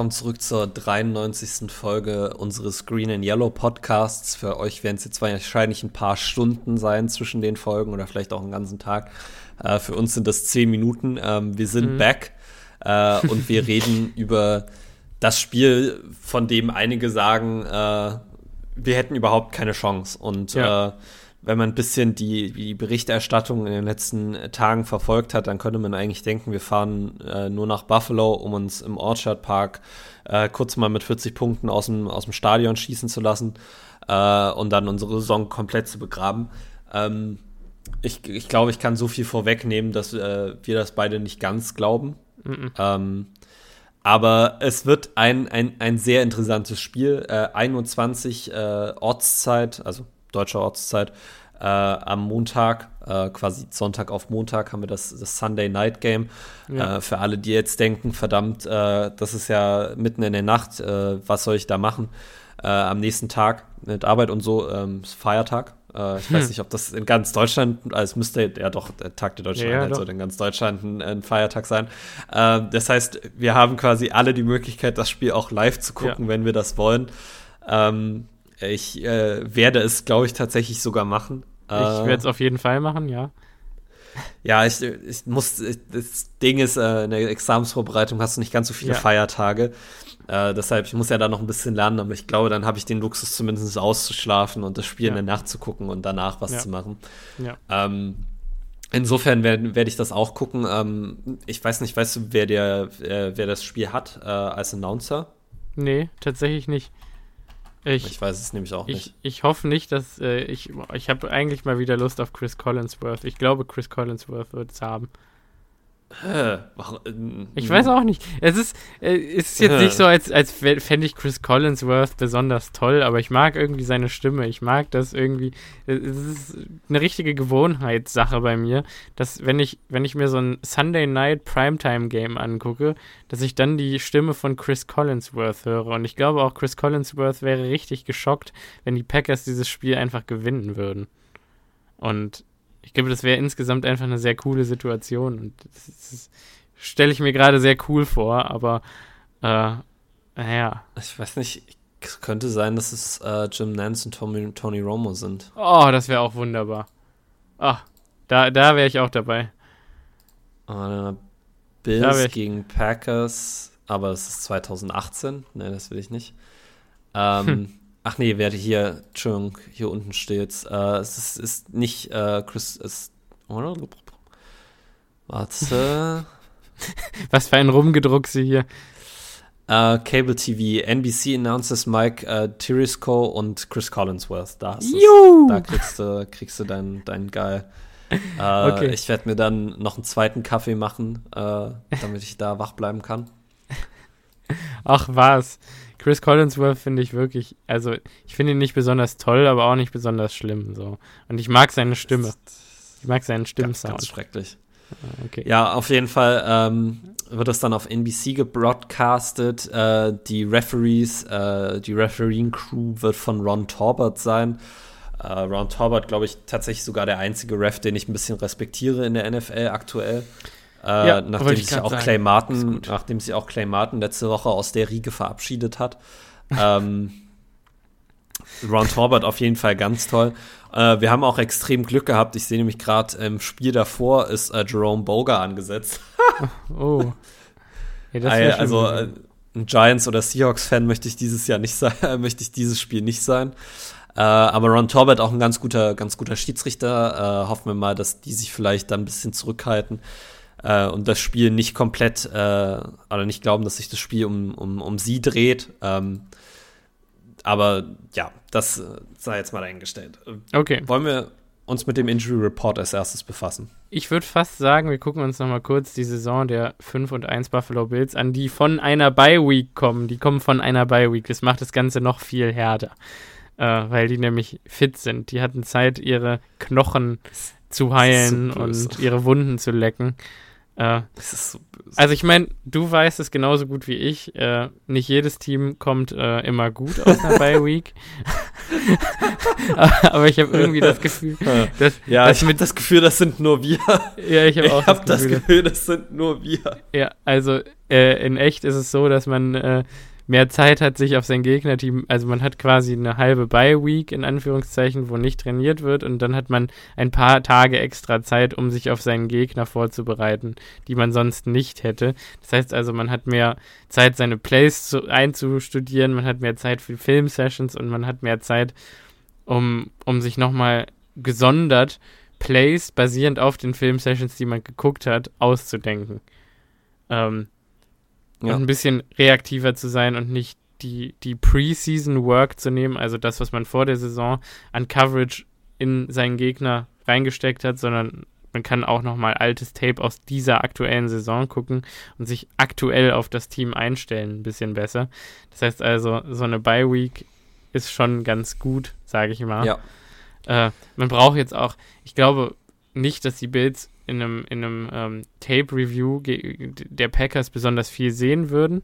Willkommen zurück zur 93. Folge unseres Green and Yellow Podcasts. Für euch werden es jetzt wahrscheinlich ein paar Stunden sein zwischen den Folgen oder vielleicht auch einen ganzen Tag. Äh, für uns sind das zehn Minuten. Ähm, wir sind mhm. back äh, und wir reden über das Spiel, von dem einige sagen, äh, wir hätten überhaupt keine Chance. Und ja. Äh, wenn man ein bisschen die, die Berichterstattung in den letzten Tagen verfolgt hat, dann könnte man eigentlich denken, wir fahren äh, nur nach Buffalo, um uns im Orchard Park äh, kurz mal mit 40 Punkten aus dem, aus dem Stadion schießen zu lassen äh, und dann unsere Saison komplett zu begraben. Ähm, ich, ich glaube, ich kann so viel vorwegnehmen, dass äh, wir das beide nicht ganz glauben. Mhm. Ähm, aber es wird ein, ein, ein sehr interessantes Spiel. Äh, 21 äh, Ortszeit, also deutscher Ortszeit, äh, am Montag, äh, quasi Sonntag auf Montag, haben wir das, das Sunday Night Game. Ja. Äh, für alle, die jetzt denken, verdammt, äh, das ist ja mitten in der Nacht, äh, was soll ich da machen? Äh, am nächsten Tag mit Arbeit und so, ähm, Feiertag. ich hm. weiß nicht, ob das in ganz Deutschland, also es müsste ja doch der Tag der deutschen ja, Einheit sollte in ganz Deutschland ein, ein Feiertag sein. das heißt, wir haben quasi alle die Möglichkeit, das Spiel auch live zu gucken, ja. wenn wir das wollen. Ähm, ich äh, werde es, glaube ich, tatsächlich sogar machen. Ich äh, werde es auf jeden Fall machen, ja. Ja, ich, ich muss, ich, das Ding ist, äh, in der Examensvorbereitung hast du nicht ganz so viele ja. Feiertage. Äh, deshalb, ich muss ja da noch ein bisschen lernen, aber ich glaube, dann habe ich den Luxus zumindest auszuschlafen und das Spiel ja. in der Nacht zu gucken und danach was ja. zu machen. Ähm, insofern werde werd ich das auch gucken. Ähm, ich weiß nicht, weißt du, wer, der, äh, wer das Spiel hat äh, als Announcer? Nee, tatsächlich nicht. Ich, ich, weiß es nämlich auch ich, nicht. Ich hoffe nicht, dass äh, ich. Ich habe eigentlich mal wieder Lust auf Chris Collinsworth. Ich glaube, Chris Collinsworth wird es haben. Äh, ich weiß auch nicht. Es ist, äh, es ist jetzt nicht so, als, als fände ich Chris Collinsworth besonders toll, aber ich mag irgendwie seine Stimme. Ich mag das irgendwie. Es ist eine richtige Gewohnheitssache bei mir, dass wenn ich, wenn ich mir so ein Sunday Night Primetime Game angucke, dass ich dann die Stimme von Chris Collinsworth höre. Und ich glaube auch, Chris Collinsworth wäre richtig geschockt, wenn die Packers dieses Spiel einfach gewinnen würden. Und ich glaube, das wäre insgesamt einfach eine sehr coole Situation. Und das, stelle ich mir gerade sehr cool vor, aber äh, naja. Ich weiß nicht, es könnte sein, dass es äh, Jim Nance und Tommy, Tony Romo sind. Oh, das wäre auch wunderbar. Ach, da, da wäre ich auch dabei. Uh, Bills gegen Packers, aber es ist 2018. Ne, das will ich nicht. Ähm, hm. Ach nee, werde hier, Entschuldigung, hier unten steht. Äh, es ist, ist nicht äh, Chris. Ist? Warte. Was für ein Rumgedruckse hier. Uh, Cable TV, NBC announces Mike uh, Tirisco und Chris Collinsworth. Da, hast da kriegst du, kriegst du deinen dein Geil. Uh, okay. Ich werde mir dann noch einen zweiten Kaffee machen, damit ich da wach bleiben kann. Ach was. Chris Collinsworth finde ich wirklich, also ich finde ihn nicht besonders toll, aber auch nicht besonders schlimm. So. Und ich mag seine Stimme. Ich mag seinen Stimmsound. Ganz, ganz schrecklich. Ah, okay. Ja, auf jeden Fall ähm, wird das dann auf NBC gebroadcastet. Äh, die Referees, äh, die Refereeing-Crew wird von Ron Torbert sein. Äh, Ron Torbert, glaube ich, tatsächlich sogar der einzige Ref, den ich ein bisschen respektiere in der NFL aktuell. Äh, ja, nachdem sich auch sagen. Clay Martin, nachdem sich auch Clay Martin letzte Woche aus der Riege verabschiedet hat. ähm, Ron Torbert auf jeden Fall ganz toll. Äh, wir haben auch extrem Glück gehabt. Ich sehe nämlich gerade im Spiel davor ist äh, Jerome Boger angesetzt. oh. Ja, also äh, ein Giants oder Seahawks-Fan möchte ich dieses Jahr nicht sein, möchte ich dieses Spiel nicht sein. Äh, aber Ron Torbert auch ein ganz guter, ganz guter Schiedsrichter. Äh, hoffen wir mal, dass die sich vielleicht dann ein bisschen zurückhalten äh, und das Spiel nicht komplett, äh, oder nicht glauben, dass sich das Spiel um, um, um sie dreht. Ähm, aber ja, das äh, sei jetzt mal eingestellt. Okay. Wollen wir uns mit dem Injury Report als erstes befassen? Ich würde fast sagen, wir gucken uns noch mal kurz die Saison der 5 und 1 Buffalo Bills an, die von einer Bye Week kommen. Die kommen von einer Bye Week. Das macht das Ganze noch viel härter, äh, weil die nämlich fit sind. Die hatten Zeit, ihre Knochen zu heilen und ihre Wunden zu lecken. Äh, so also ich meine, du weißt es genauso gut wie ich. Äh, nicht jedes Team kommt äh, immer gut aus einer Bye Week. aber ich habe irgendwie das Gefühl, dass. Ja, dass ich habe das Gefühl, das sind nur wir. Ja, ich habe auch ich hab das, Gefühl, das Gefühl, das sind nur wir. Ja, also äh, in echt ist es so, dass man äh, mehr Zeit hat, sich auf sein Gegnerteam, also man hat quasi eine halbe Bye-Week in Anführungszeichen, wo nicht trainiert wird und dann hat man ein paar Tage extra Zeit, um sich auf seinen Gegner vorzubereiten, die man sonst nicht hätte. Das heißt also, man hat mehr Zeit, seine Plays zu, einzustudieren, man hat mehr Zeit für Film-Sessions und man hat mehr Zeit, um, um sich nochmal gesondert Plays basierend auf den Film-Sessions, die man geguckt hat, auszudenken. Ähm, ja. und ein bisschen reaktiver zu sein und nicht die, die Preseason-Work zu nehmen, also das, was man vor der Saison an Coverage in seinen Gegner reingesteckt hat, sondern man kann auch nochmal altes Tape aus dieser aktuellen Saison gucken und sich aktuell auf das Team einstellen, ein bisschen besser. Das heißt also, so eine Bye-Week ist schon ganz gut, sage ich mal. Ja. Äh, man braucht jetzt auch, ich glaube nicht, dass die Bills in einem, in einem ähm, Tape-Review der Packers besonders viel sehen würden.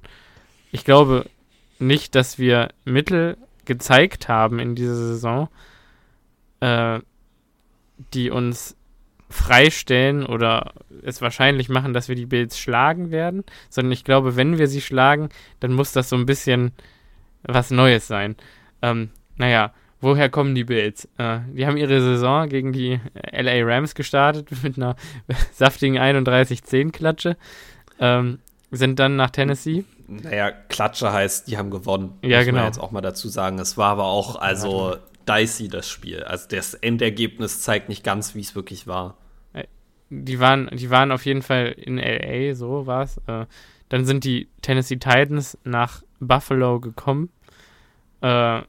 Ich glaube nicht, dass wir Mittel gezeigt haben in dieser Saison, äh, die uns freistellen oder es wahrscheinlich machen, dass wir die Bills schlagen werden, sondern ich glaube, wenn wir sie schlagen, dann muss das so ein bisschen was Neues sein. Ähm, naja, woher kommen die Bills? Äh, die haben ihre Saison gegen die LA Rams gestartet mit einer saftigen 31-10-Klatsche. Ähm, sind dann nach Tennessee. Naja, Klatsche heißt, die haben gewonnen. Ja, muss genau. Man jetzt auch mal dazu sagen. Es war aber auch, also dicey das Spiel. Also das Endergebnis zeigt nicht ganz, wie es wirklich war. Äh, die waren, die waren auf jeden Fall in LA, so war es. Äh, dann sind die Tennessee Titans nach Buffalo gekommen äh,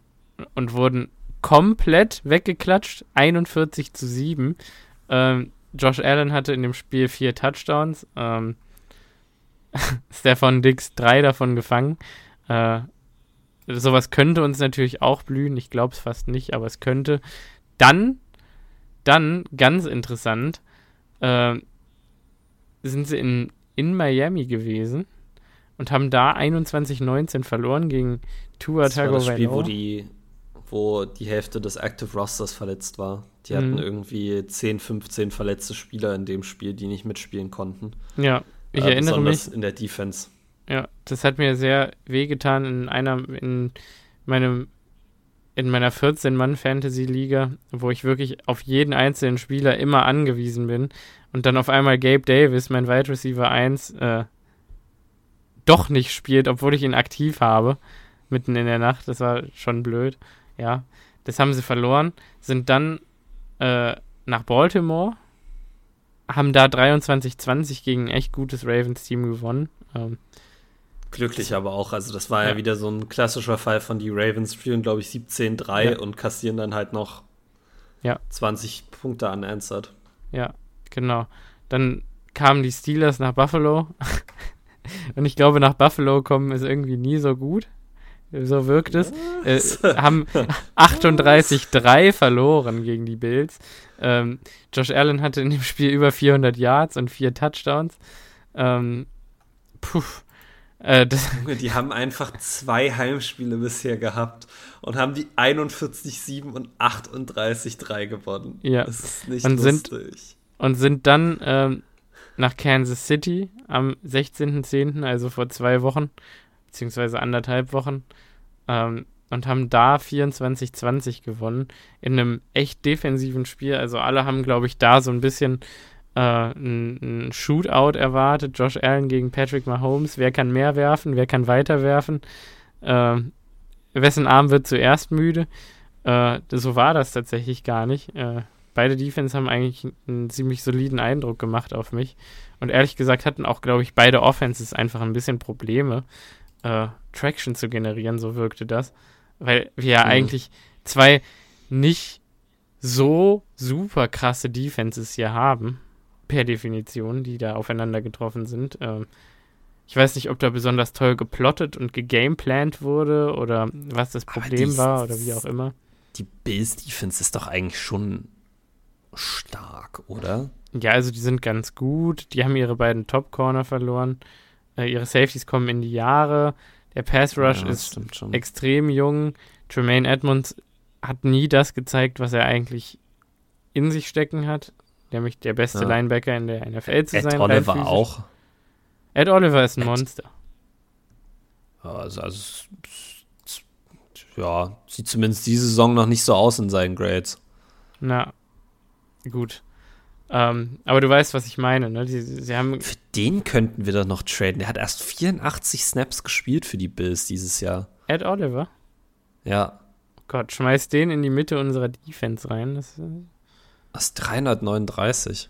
und wurden komplett weggeklatscht. 41 zu 7. Ähm, Josh Allen hatte in dem Spiel vier Touchdowns. Ähm, Stefan Dix drei davon gefangen. Äh, sowas könnte uns natürlich auch blühen. Ich glaube es fast nicht, aber es könnte. Dann, dann, ganz interessant, äh, sind sie in, in Miami gewesen und haben da 21-19 verloren gegen Tua Tagovailoa. Das war das Spiel, wo die wo die Hälfte des Active Rosters verletzt war. Die mhm. hatten irgendwie 10, 15 verletzte Spieler in dem Spiel, die nicht mitspielen konnten. Ja, ich äh, erinnere mich. in der Defense. Ja, das hat mir sehr wehgetan in einer, in meinem, in meiner 14-Mann-Fantasy-Liga, wo ich wirklich auf jeden einzelnen Spieler immer angewiesen bin und dann auf einmal Gabe Davis, mein Wide Receiver 1, äh, doch nicht spielt, obwohl ich ihn aktiv habe, mitten in der Nacht. Das war schon blöd. Ja, das haben sie verloren, sind dann äh, nach Baltimore, haben da 23-20 gegen ein echt gutes Ravens-Team gewonnen. Ähm, Glücklich aber auch. Also, das war ja. ja. wieder so ein klassischer Fall von die Ravens führen, glaube ich, 17-3 ja. und kassieren dann halt noch ja. 20 Punkte unanswered. Ja, genau. Dann kamen die Steelers nach Buffalo. und ich glaube, nach Buffalo kommen ist irgendwie nie so gut so wirkt es, äh, haben 38-3 verloren gegen die Bills. Ähm, Josh Allen hatte in dem Spiel über 400 Yards und vier Touchdowns. Ähm, puh. Äh, die haben einfach zwei Heimspiele bisher gehabt und haben die 41-7 und 38-3 gewonnen. Ja. Das ist nicht und lustig. Sind, und sind dann ähm, nach Kansas City am 16.10., also vor zwei Wochen, beziehungsweise anderthalb Wochen, ähm, und haben da 24-20 gewonnen in einem echt defensiven Spiel. Also alle haben, glaube ich, da so ein bisschen äh, ein, ein, Shootout erwartet. Josh Allen gegen Patrick Mahomes. Wer kann mehr werfen? Wer kann weiter werfen? Äh, wessen Arm wird zuerst müde? Äh, so war das tatsächlich gar nicht. Äh, beide Defense haben eigentlich einen ziemlich soliden Eindruck gemacht auf mich. Und ehrlich gesagt hatten auch, glaube ich, beide Offenses einfach ein bisschen Probleme äh, Traction zu generieren, so wirkte das. Weil wir ja mhm. eigentlich zwei nicht so super krasse Defenses hier haben, per Definition, die da aufeinander getroffen sind. Ähm, ich weiß nicht, ob da besonders toll geplottet und gegameplant wurde oder was das Problem die, war oder wie auch immer. Die Bills Defense ist doch eigentlich schon stark, oder? Ja, also die sind ganz gut. Die haben ihre beiden Top Corner verloren. Äh, ihre Safeties kommen in die Jahre. Der Pass Rush ja, ist extrem jung. Tremaine Edmonds hat nie das gezeigt, was er eigentlich in sich stecken hat, nämlich der beste ja. Linebacker in der NFL zu Ed sein. Oliver auch. Ed Oliver ist ein Ed. Monster. Also, also, ja, sieht zumindest diese Saison noch nicht so aus in seinen Grades. Na, gut. Ähm, aber du weißt, was ich meine, ne? Sie, sie haben für den könnten wir doch noch traden. Der hat erst 84 Snaps gespielt für die Bills dieses Jahr. Ed Oliver? Ja. Oh Gott, schmeiß den in die Mitte unserer Defense rein. Das, das ist 339.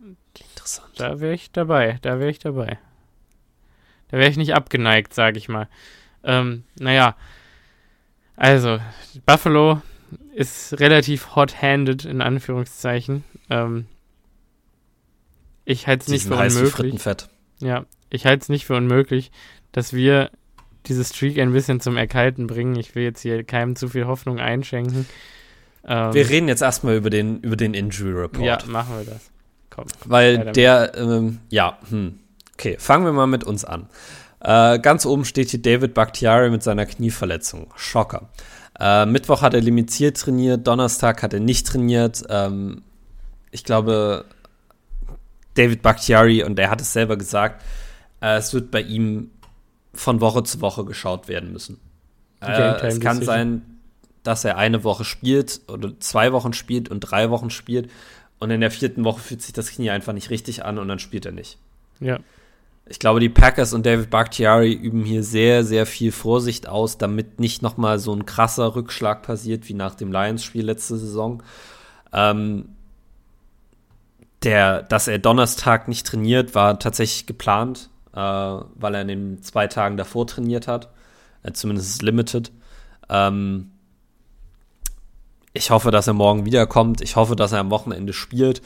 Interessant. Da wäre ich dabei, da wäre ich dabei. Da wäre ich nicht abgeneigt, sage ich mal. Ähm, naja, also, Buffalo ist relativ hot-handed, in Anführungszeichen. Ähm, ich halte es nicht für unmöglich. Ja, ich halte es nicht für unmöglich, dass wir diese Streak ein bisschen zum Erkalten bringen. Ich will jetzt hier keinem zu viel Hoffnung einschenken. Ähm, wir reden jetzt erstmal über den, über den Injury Report. Ja, machen wir das. Komm. Weil der, ähm, ja, hm. Okay, fangen wir mal mit uns an. Äh, ganz oben steht hier David Bakhtiari mit seiner Knieverletzung. Schocker. Äh, Mittwoch hat er limitiert trainiert, Donnerstag hat er nicht trainiert. Ähm, ich glaube, David Bakhtiari, und er hat es selber gesagt, äh, es wird bei ihm von Woche zu Woche geschaut werden müssen. Äh, es kann sein, dass er eine Woche spielt oder zwei Wochen spielt und drei Wochen spielt und in der vierten Woche fühlt sich das Knie einfach nicht richtig an und dann spielt er nicht. Ja ich glaube, die Packers und David Bakhtiari üben hier sehr, sehr viel Vorsicht aus, damit nicht nochmal so ein krasser Rückschlag passiert wie nach dem Lions-Spiel letzte Saison. Ähm, der, dass er Donnerstag nicht trainiert, war tatsächlich geplant, äh, weil er in den zwei Tagen davor trainiert hat. Äh, zumindest limited. Ähm, ich hoffe, dass er morgen wiederkommt. Ich hoffe, dass er am Wochenende spielt.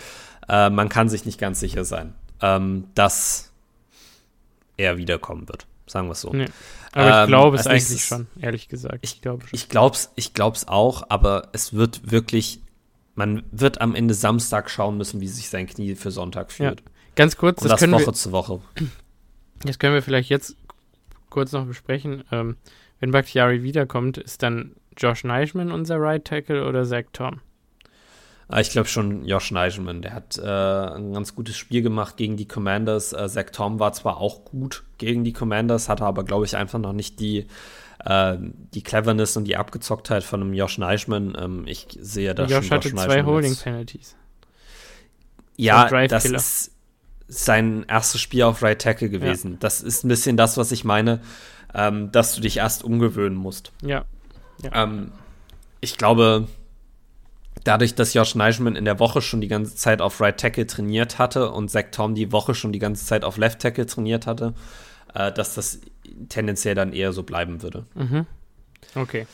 Äh, man kann sich nicht ganz sicher sein. Ähm, dass er wiederkommen wird. Sagen wir es so. Nee. Aber ähm, ich glaube es eigentlich schon, ehrlich gesagt. Ich glaube Ich glaube es ich glaub's auch, aber es wird wirklich, man wird am Ende Samstag schauen müssen, wie sich sein Knie für Sonntag fühlt. Ja. Ganz kurz, Und das, das Woche wir, zu Woche. Das können wir vielleicht jetzt kurz noch besprechen. Ähm, wenn Bakhtiari wiederkommt, ist dann Josh Neischman unser Right Tackle oder Zach Tom? Ah, ich glaube schon Josh Neischmann. Der hat äh, ein ganz gutes Spiel gemacht gegen die Commanders. Äh, Zach Tom war zwar auch gut gegen die Commanders, hatte aber, glaube ich, einfach noch nicht die, äh, die Cleverness und die Abgezocktheit von einem Josh Neischmann. Ähm, ich sehe da Josh schon hatte Josh zwei Holding Penalties. Ja, das ist sein erstes Spiel auf Right Tackle gewesen. Ja. Das ist ein bisschen das, was ich meine, ähm, dass du dich erst umgewöhnen musst. Ja. ja. Ähm, ich glaube, dadurch, dass Josh Neischmann in der Woche schon die ganze Zeit auf Right Tackle trainiert hatte und Zach Tom die Woche schon die ganze Zeit auf Left Tackle trainiert hatte, äh, dass das tendenziell dann eher so bleiben würde. Mhm. Okay.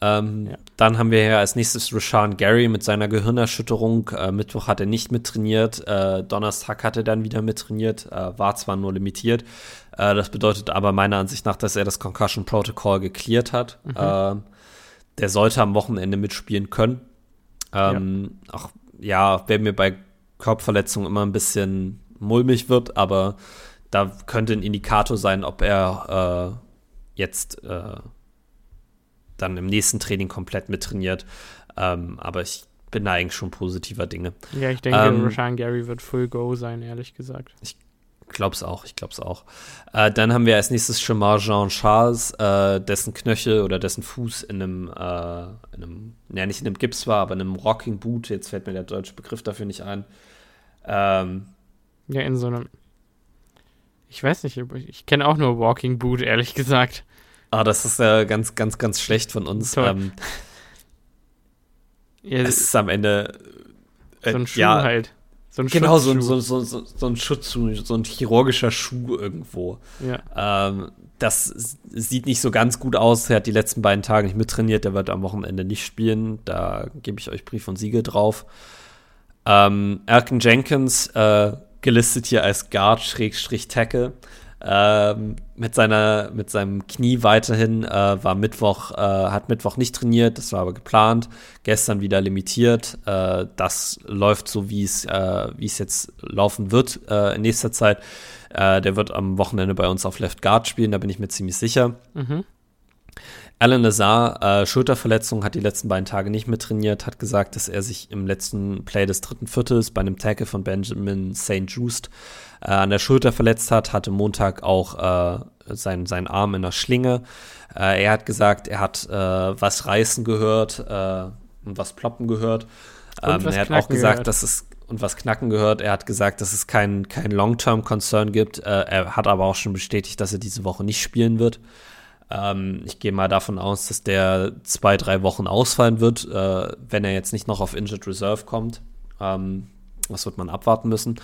Ähm, ja. Dann haben wir hier als nächstes Rashawn Gary mit seiner Gehirnerschütterung. Äh, Mittwoch hat er nicht mittrainiert, äh, Donnerstag hat er dann wieder mittrainiert, äh, war zwar nur limitiert. Äh, das bedeutet aber meiner Ansicht nach, dass er das Concussion Protocol geklärt hat. Mhm. Ähm, der sollte am Wochenende mitspielen können. Ähm, ja. Auch, ja, wer mir bei Kopfverletzungen immer ein bisschen mulmig wird, aber da könnte ein Indikator sein, ob er äh, jetzt äh, dann im nächsten Training komplett mittrainiert. Ähm, aber ich bin da eigentlich schon positiver Dinge. Ja, ich denke, ähm, Rashan Gary wird Full Go sein, ehrlich gesagt. Ich glaub's auch, ich glaub's auch. Äh, dann haben wir als nächstes Shamar Jean Charles, äh, dessen Knöchel oder dessen Fuß in einem, äh, in einem, ja nicht in einem Gips war, aber in einem Rocking Boot, jetzt fällt mir der deutsche Begriff dafür nicht ein. Ähm, ja, in so einem, ich weiß nicht, ich kenne auch nur Walking Boot, ehrlich gesagt. Ah, das ist ja ganz, ganz, ganz schlecht von uns. Ähm, ja, es ist am Ende so ein Schuh ja, halt. So ein genau, so ein, so, so, so, so ein Schutzschuh, so ein chirurgischer Schuh irgendwo. Ja. Ähm, das sieht nicht so ganz gut aus. Er hat die letzten beiden Tage nicht mittrainiert. Der wird am Wochenende nicht spielen. Da gebe ich euch Brief und Siegel drauf. Ähm, Erken Jenkins, äh, gelistet hier als Guard-Tackle. Ähm, mit seiner, mit seinem Knie weiterhin äh, war Mittwoch, äh, hat Mittwoch nicht trainiert, das war aber geplant. Gestern wieder limitiert. Äh, das läuft so, wie es, äh, wie es jetzt laufen wird äh, in nächster Zeit. Äh, der wird am Wochenende bei uns auf Left Guard spielen, da bin ich mir ziemlich sicher. Mhm. Alan Lazar, äh, Schulterverletzung, hat die letzten beiden Tage nicht mehr trainiert, hat gesagt, dass er sich im letzten Play des dritten Viertels bei einem Tackle von Benjamin St. Just äh, an der Schulter verletzt hat, hatte Montag auch äh, seinen, seinen Arm in der Schlinge. Äh, er hat gesagt, er hat äh, was reißen gehört äh, und was ploppen gehört. Ähm, er hat auch gesagt, gehört. dass es und was knacken gehört. Er hat gesagt, dass es kein, kein Long-Term-Concern gibt. er hat aber auch schon bestätigt, dass er diese Woche nicht spielen wird. Ähm, ich gehe mal davon aus, dass der zwei, drei Wochen ausfallen wird, äh, wenn er jetzt nicht noch auf Injured Reserve kommt. Ähm, das wird man abwarten müssen.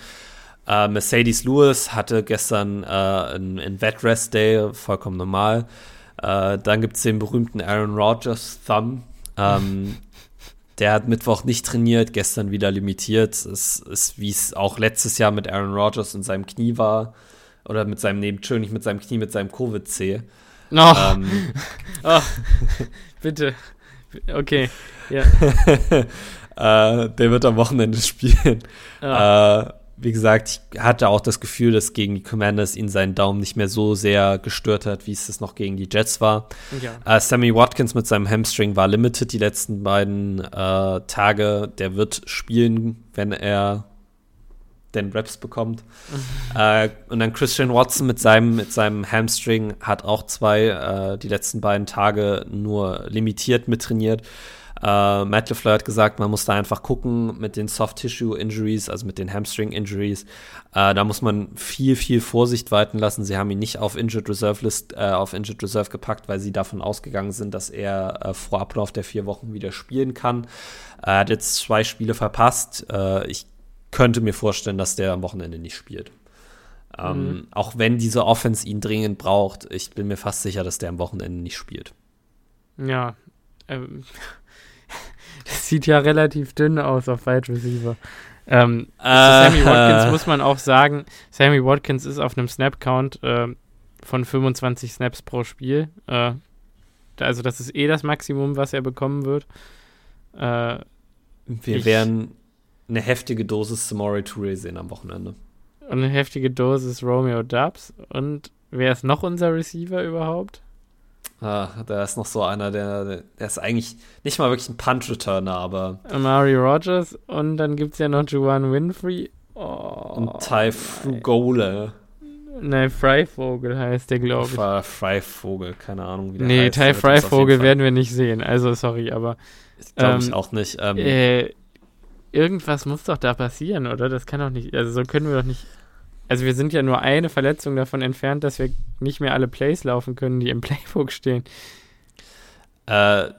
Äh, Mercedes Lewis hatte gestern äh, einen, einen Vet Rest Day, vollkommen normal. Äh, dann gibt es den berühmten Aaron Rodgers Thumb. Ähm, der hat Mittwoch nicht trainiert, gestern wieder limitiert. Es ist, wie es auch letztes Jahr mit Aaron Rodgers und seinem Knie war. Oder mit seinem, nee, nicht mit seinem Knie, mit seinem Covid-C. Oh. Ähm, oh. Bitte. Okay. Ja. äh, der wird am Wochenende spielen. Ja. Äh, wie gesagt, ich hatte auch das Gefühl, dass gegen die Commanders ihn seinen Daumen nicht mehr so sehr gestört hat, wie es das noch gegen die Jets war. Ja. Äh, Sammy Watkins mit seinem Hamstring war limited die letzten beiden äh, Tage. Der wird spielen, wenn er den Raps bekommt. Äh, und dann Christian Watson mit seinem, mit seinem Hamstring hat auch zwei, äh, die letzten beiden Tage nur limitiert mittrainiert. Äh, Matt LeFleur hat gesagt, man muss da einfach gucken mit den Soft-Tissue-Injuries, also mit den Hamstring-Injuries. Äh, da muss man viel, viel Vorsicht walten lassen. Sie haben ihn nicht auf Injured Reserve List, äh, auf Injured Reserve gepackt, weil sie davon ausgegangen sind, dass er äh, vor Ablauf der vier Wochen wieder spielen kann. Er hat jetzt zwei Spiele verpasst. ich könnte mir vorstellen, dass der am Wochenende nicht spielt. Ähm, mhm. Auch wenn diese Offense ihn dringend braucht, ich bin mir fast sicher, dass der am Wochenende nicht spielt. Ja, ähm, das sieht ja relativ dünn aus auf Wide Receiver. Ähm, äh, Sammy Watkins muss man auch sagen, Sammy Watkins ist auf einem Snap-Count äh, von 25 Snaps pro Spiel. Äh, also das ist eh das Maximum, was er bekommen wird. Äh, Wir ich, werden eine heftige Dosis Samori Touré sehen am Wochenende. Und eine heftige Dosis Romeo Dubs. Und wer ist noch unser Receiver überhaupt? Ah, da ist noch so einer, der, der ist eigentlich nicht mal wirklich ein Punch-Returner, aber. Amari Rogers und dann gibt es ja noch Juwan Winfrey. Oh, und Ty Frugole. Nein, Freivogel heißt der, glaube ich. Freivogel, keine Ahnung, wie der nee, heißt. Nee, Ty Freivogel werden wir nicht sehen. Also, sorry, aber. Glaube ähm, ich auch nicht. Ähm, äh, irgendwas muss doch da passieren, oder? Das kann doch nicht, also so können wir doch nicht. Also wir sind ja nur eine Verletzung davon entfernt, dass wir nicht mehr alle Plays laufen können, die im Playbook stehen. Äh,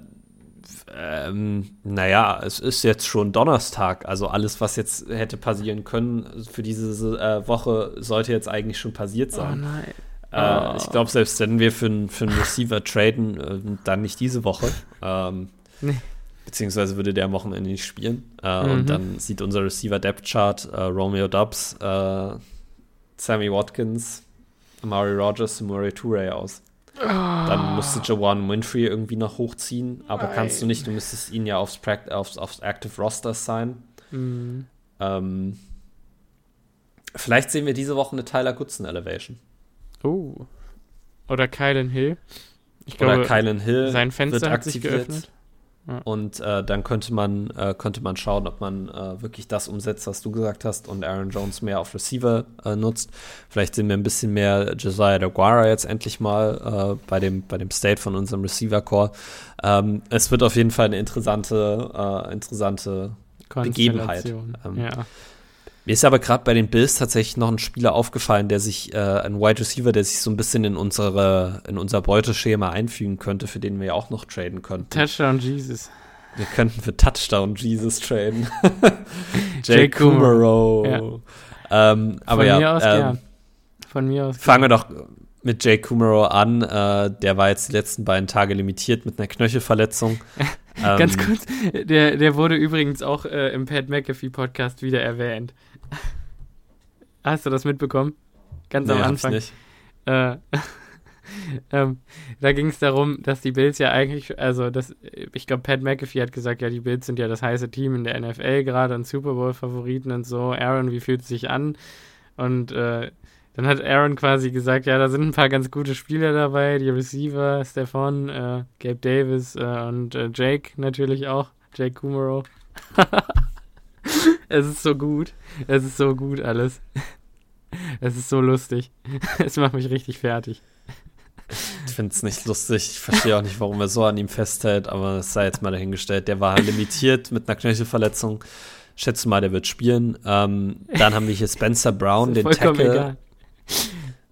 ähm, naja, es ist jetzt schon Donnerstag, also alles, was jetzt hätte passieren können für diese äh, Woche, sollte jetzt eigentlich schon passiert sein. Oh nein. Äh, oh. Ich glaube, selbst wenn wir für, für einen Receiver traden, äh, dann nicht diese Woche. Ähm, nee beziehungsweise würde der am Wochenende nicht spielen. Äh, mhm. Und dann sieht unser Receiver-Depth-Chart äh, Romeo Dubs, äh, Sammy Watkins, Amari Rogers und Murray Touré aus. Oh. Dann müsste Jawan Winfrey irgendwie noch hochziehen, aber Nein. kannst du nicht, du müsstest ihn ja aufs, aufs, aufs Active Roster sein. Mhm. Ähm, vielleicht sehen wir diese Woche eine Tyler Goodson Elevation. Oh. Oder Kylan Hill. Ich glaube, Oder Kylan Hill. Sein Fenster hat sich geöffnet. Und äh, dann könnte man, äh, könnte man schauen, ob man äh, wirklich das umsetzt, was du gesagt hast, und Aaron Jones mehr auf Receiver äh, nutzt. Vielleicht sehen wir ein bisschen mehr Josiah DeGuara jetzt endlich mal äh, bei, dem, bei dem State von unserem Receiver-Core. Ähm, es wird auf jeden Fall eine interessante, äh, interessante Begebenheit. Ähm, ja. Mir ist aber gerade bei den Bills tatsächlich noch ein Spieler aufgefallen, der sich, äh, ein Wide Receiver, der sich so ein bisschen in unsere, in unser Beuteschema einfügen könnte, für den wir ja auch noch traden könnten. Touchdown Jesus. Wir könnten für Touchdown Jesus traden. Jay Kumaro. Ja. Ähm, aber Von ja, mir aus ähm, gern. Von mir aus. Fangen wir doch mit Jay Kumaro an. Äh, der war jetzt die letzten beiden Tage limitiert mit einer Knöchelverletzung. Ganz ähm, kurz, der, der wurde übrigens auch äh, im Pat McAfee Podcast wieder erwähnt. Hast du das mitbekommen? Ganz nee, am Anfang. Nicht. Äh, ähm, da ging es darum, dass die Bills ja eigentlich, also das, ich glaube, Pat McAfee hat gesagt, ja, die Bills sind ja das heiße Team in der NFL gerade und Super Bowl-Favoriten und so. Aaron, wie fühlt es sich an? Und äh, dann hat Aaron quasi gesagt, ja, da sind ein paar ganz gute Spieler dabei, die Receiver, Stefan, äh, Gabe Davis äh, und äh, Jake natürlich auch, Jake Kumaro. es ist so gut, es ist so gut alles. Es ist so lustig. Es macht mich richtig fertig. Ich finde es nicht lustig. Ich verstehe auch nicht, warum er so an ihm festhält, aber es sei jetzt mal dahingestellt. Der war limitiert mit einer Knöchelverletzung. Schätze mal, der wird spielen. Ähm, dann haben wir hier Spencer Brown, den Tackle. Egal.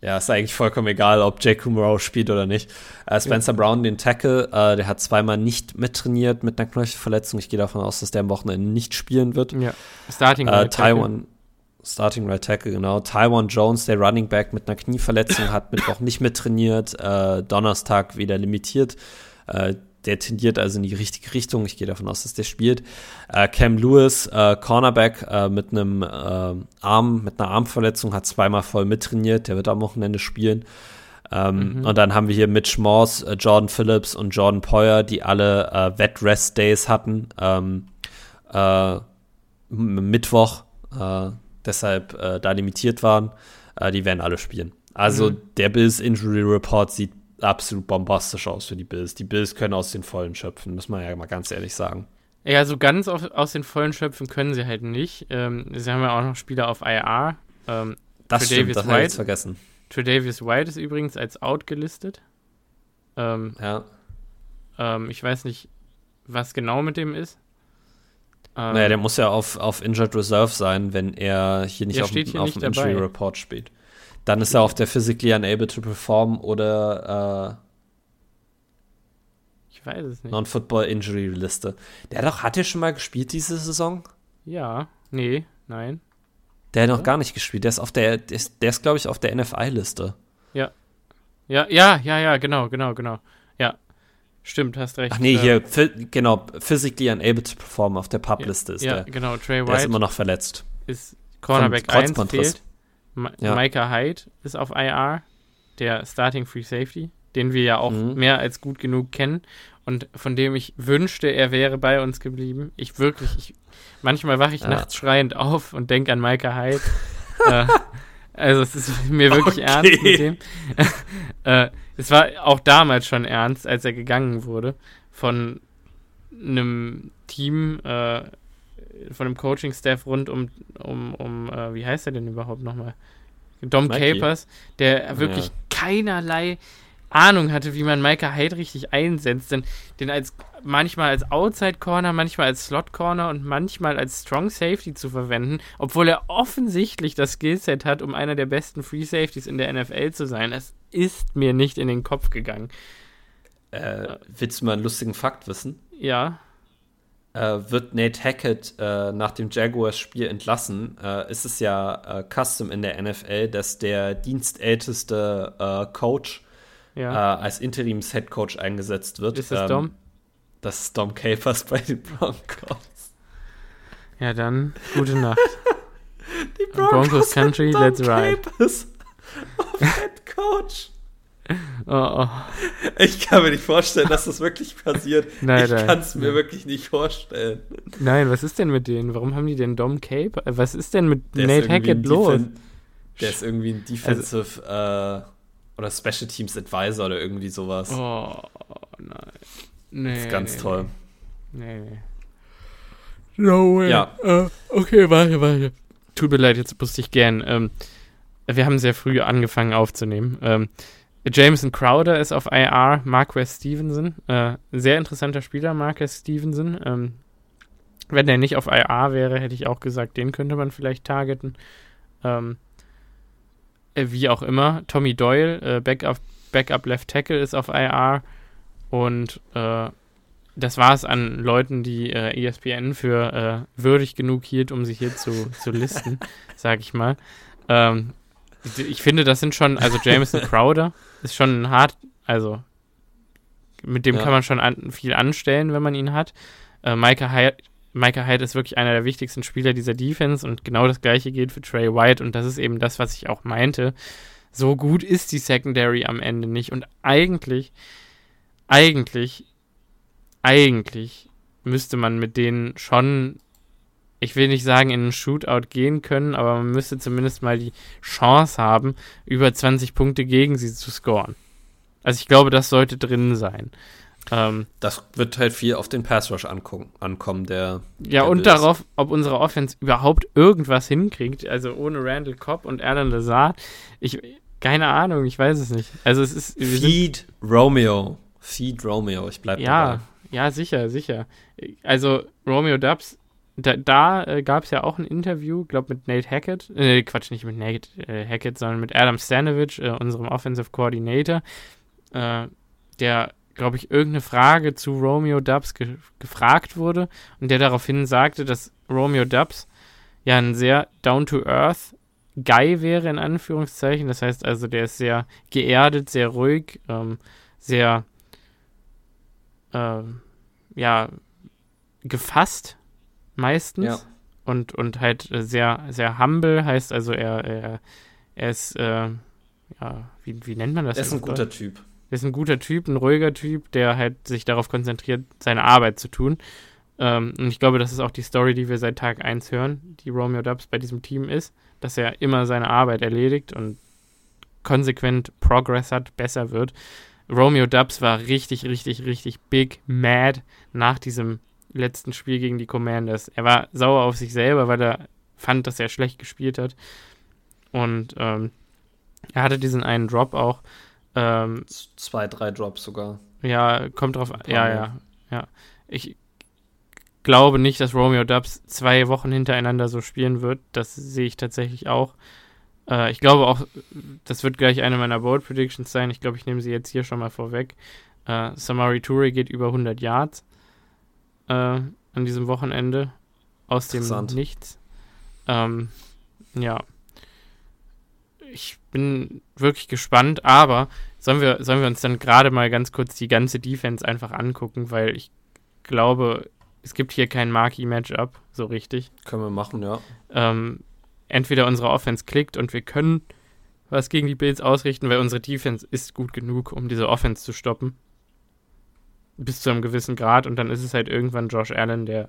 Ja, ist eigentlich vollkommen egal, ob Jake Kumaro spielt oder nicht. Äh, Spencer ja. Brown, den Tackle, äh, der hat zweimal nicht mittrainiert mit einer Knöchelverletzung. Ich gehe davon aus, dass der am Wochenende nicht spielen wird. Ja, Starting äh, Taiwan, Starting Right Tackle, genau. Taiwan Jones, der Running Back mit einer Knieverletzung, hat Mittwoch nicht mittrainiert. Äh, Donnerstag wieder limitiert. Äh, der tendiert also in die richtige Richtung. Ich gehe davon aus, dass der spielt. Äh, Cam Lewis, äh, Cornerback äh, mit einem äh, Arm, mit einer Armverletzung, hat zweimal voll mittrainiert. Der wird am Wochenende spielen. Ähm, mhm. Und dann haben wir hier Mitch Morse, äh, Jordan Phillips und Jordan Poyer, die alle äh, Wet Rest Days hatten. Ähm, Mittwoch, deshalb da limitiert waren. die werden alle spielen. Also mhm. der Bills Injury Report sieht absolut bombastisch aus für die Bills. Die Bills können aus den Vollen schöpfen, muss man ja mal ganz ehrlich sagen. Ja, so ganz auf, aus den Vollen schöpfen können sie halt nicht. Ähm, sie haben ja auch noch Spieler auf IR. Ähm, das stimmt, das habe ich vergessen. Tredavious White ist übrigens als out gelistet. Ähm, ja. Ähm, ich weiß nicht, was genau mit dem ist. Ähm, naja, der muss ja auf, auf Injured Reserve sein, wenn er hier nicht auf, auf dem Injury Report spielt. Dann ist er auf der Physically Unable to Perform oder äh, ich weiß es nicht. Non-Football Injury Liste. Der doch, hat er schon mal gespielt diese Saison? Ja, nee, nein. Der hat noch gar nicht gespielt. Der ist auf der, der ist, ist glaube ich, auf der NFI-Liste. Ja. Ja, ja, ja, ja, genau, genau, genau. Ja. Stimmt, hast recht. Ach nee, hier, ähm, genau, Physically Unable to Perform auf der Pub-Liste ja, ist ja, der. Ja, genau, Trey White. Der ist immer noch verletzt. Ist Cornerback 1 fehlt. Ma ja. Micah Hyde ist auf IR, der Starting Free Safety, den wir ja auch mhm. mehr als gut genug kennen und von dem ich wünschte, er wäre bei uns geblieben. Ich wirklich, ich, manchmal wache ich ja. nachts schreiend auf und denke an Micah Hyde. äh, also es ist mir wirklich okay. ernst mit dem. äh, es war auch damals schon ernst, als er gegangen wurde von einem Team, äh, von dem Coaching-Staff rund um, um, um äh, wie heißt er denn überhaupt nochmal? Dom Mikey. Capers, der wirklich ja. keinerlei Ahnung hatte, wie man Micah Hyde richtig einsetzt. Denn den als manchmal als Outside Corner, manchmal als Slot Corner und manchmal als Strong Safety zu verwenden, obwohl er offensichtlich das Skillset hat, um einer der besten Free Safeties in der NFL zu sein. Das ist mir nicht in den Kopf gegangen. Äh, willst du mal einen lustigen Fakt wissen? Ja wird Nate Hackett äh, nach dem Jaguars-Spiel entlassen, äh, ist es ja äh, Custom in der NFL, dass der dienstälteste äh, Coach ja. Äh, als Interims-Head-Coach eingesetzt wird. Ist das ähm, Dom? Das ist Dom Capers bei den Broncos. Ja, dann gute Nacht. Die Broncos, Broncos Country, let's ride. Head Coach. Oh, oh. Ich kann mir nicht vorstellen, dass das wirklich passiert. Nein, ich kann es mir nein. wirklich nicht vorstellen. Nein, was ist denn mit denen? Warum haben die denn Dom Cape? Was ist denn mit der Nate Hackett los? Der ist irgendwie ein Defensive also, äh, oder Special Teams Advisor oder irgendwie sowas. Oh, nein. Nee, das ist ganz nee, toll. Nee, nee. No way. Ja. Uh, okay, warte, warte. Tut mir leid, jetzt musste ich gern. Ähm, wir haben sehr früh angefangen aufzunehmen. Ähm, Jameson Crowder ist auf IR, Marquez Stevenson. Äh, sehr interessanter Spieler, Marquez Stevenson. Ähm, wenn der nicht auf IR wäre, hätte ich auch gesagt, den könnte man vielleicht targeten. Ähm, äh, wie auch immer. Tommy Doyle, äh, Backup, Backup Left Tackle, ist auf IR. Und äh, das war es an Leuten, die äh, ESPN für äh, würdig genug hielt, um sich hier zu, zu listen, sag ich mal. Ähm, ich finde, das sind schon, also Jameson Crowder ist schon hart, also mit dem ja. kann man schon an, viel anstellen, wenn man ihn hat. Äh, Micah, Hyde, Micah Hyde ist wirklich einer der wichtigsten Spieler dieser Defense und genau das gleiche gilt für Trey White und das ist eben das, was ich auch meinte. So gut ist die Secondary am Ende nicht und eigentlich, eigentlich, eigentlich müsste man mit denen schon ich will nicht sagen, in einen Shootout gehen können, aber man müsste zumindest mal die Chance haben, über 20 Punkte gegen sie zu scoren. Also ich glaube, das sollte drin sein. Ähm, das wird halt viel auf den Pass Rush ankommen, der. Ja, der und darauf, ob unsere Offense überhaupt irgendwas hinkriegt. Also ohne Randall Cobb und Alan Lazard. Ich, keine Ahnung, ich weiß es nicht. Also es ist. Feed Romeo. Feed Romeo, ich bleib ja, dabei. Ja, sicher, sicher. Also Romeo Dubs, da, da äh, gab es ja auch ein Interview, glaube mit Nate Hackett. Äh, Quatsch, nicht mit Nate äh, Hackett, sondern mit Adam Stanovich, äh, unserem Offensive Coordinator, äh, der glaube ich, irgendeine Frage zu Romeo Dubs ge gefragt wurde und der daraufhin sagte, dass Romeo Dubs ja ein sehr down-to-earth Guy wäre, in Anführungszeichen. Das heißt also, der ist sehr geerdet, sehr ruhig, ähm, sehr, äh, ja, gefasst meistens. Ja. Und, und halt sehr, sehr humble, heißt also, er, er, er ist, äh, ja, wie, wie nennt man das? Er ist ein guter Typ. Er ist ein guter Typ, ein ruhiger Typ, der halt sich darauf konzentriert, seine Arbeit zu tun. Ähm, und ich glaube, das ist auch die Story, die wir seit Tag 1 hören, die Romeo Dubs bei diesem Team ist, dass er immer seine Arbeit erledigt und konsequent Progress hat, besser wird. Romeo Dubs war richtig, richtig, richtig big mad nach diesem letzten Spiel gegen die Commanders. Er war sauer auf sich selber, weil er fand, dass er schlecht gespielt hat. Und ähm, er hatte diesen einen Drop auch, ähm, Zwei, drei Drops sogar. Ja, kommt drauf an. Ja, ja, ja. Ich glaube nicht, dass Romeo Dubs zwei Wochen hintereinander so spielen wird. Das sehe ich tatsächlich auch. Äh, ich glaube auch, das wird gleich eine meiner Bold Predictions sein. Ich glaube, ich nehme sie jetzt hier schon mal vorweg. Äh, Samari Toure geht über 100 Yards äh, an diesem Wochenende aus dem Nichts. Ähm, ja ich bin wirklich gespannt, aber sollen wir, sollen wir uns dann gerade mal ganz kurz die ganze Defense einfach angucken, weil ich glaube, es gibt hier kein Marquee-Matchup, so richtig. Können wir machen, ja. Ähm, entweder unsere Offense klickt und wir können was gegen die Bills ausrichten, weil unsere Defense ist gut genug, um diese Offense zu stoppen. Bis zu einem gewissen Grad und dann ist es halt irgendwann Josh Allen, der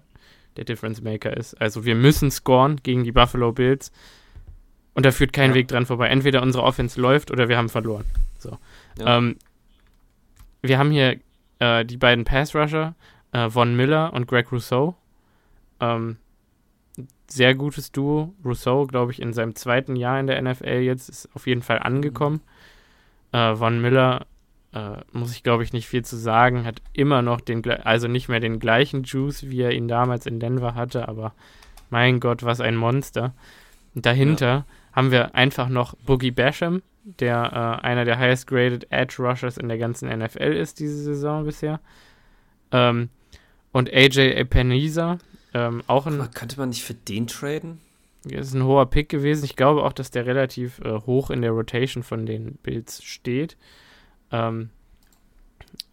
der Difference Maker ist. Also wir müssen scoren gegen die Buffalo Bills. Und da führt kein ja. Weg dran vorbei. Entweder unsere Offense läuft oder wir haben verloren. So. Ja. Ähm, wir haben hier äh, die beiden Pass-Rusher, äh, Von Miller und Greg Rousseau. Ähm, sehr gutes Duo. Rousseau, glaube ich, in seinem zweiten Jahr in der NFL jetzt ist auf jeden Fall angekommen. Äh, Von Miller, äh, muss ich glaube ich nicht viel zu sagen, hat immer noch den, also nicht mehr den gleichen Juice, wie er ihn damals in Denver hatte, aber mein Gott, was ein Monster. dahinter ja haben wir einfach noch Boogie Basham, der äh, einer der highest graded Edge Rushers in der ganzen NFL ist diese Saison bisher. Ähm, und AJ Epeniza, ähm, auch ein. Aber könnte man nicht für den traden? Ist ein hoher Pick gewesen. Ich glaube auch, dass der relativ äh, hoch in der Rotation von den Bills steht. Ähm,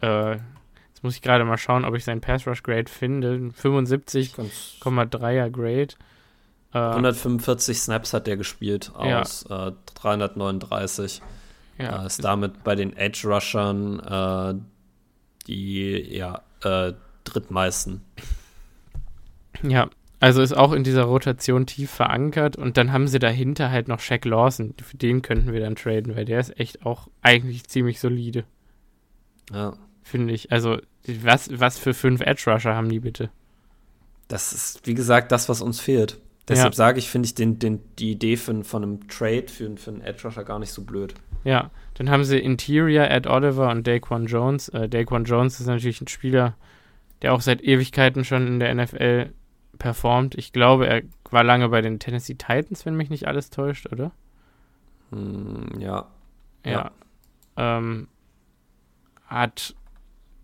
äh, jetzt muss ich gerade mal schauen, ob ich seinen Pass Rush Grade finde. 75,3er Grade. 145 äh, Snaps hat der gespielt aus ja. äh, 339. Ja. Äh, ist damit bei den Edge Rushern äh, die ja, äh, drittmeisten. Ja, also ist auch in dieser Rotation tief verankert und dann haben sie dahinter halt noch Shaq Lawson. Für den könnten wir dann traden, weil der ist echt auch eigentlich ziemlich solide. Ja. Finde ich. Also, was, was für fünf Edge Rusher haben die bitte? Das ist, wie gesagt, das, was uns fehlt. Deshalb ja. sage ich, finde ich den, den, die Idee von, von einem Trade für, für einen Edge Rusher gar nicht so blöd. Ja, dann haben sie Interior, Ed Oliver und Daquan Jones. Äh, Daquan Jones ist natürlich ein Spieler, der auch seit Ewigkeiten schon in der NFL performt. Ich glaube, er war lange bei den Tennessee Titans, wenn mich nicht alles täuscht, oder? Mm, ja. Ja. ja. Ähm, hat.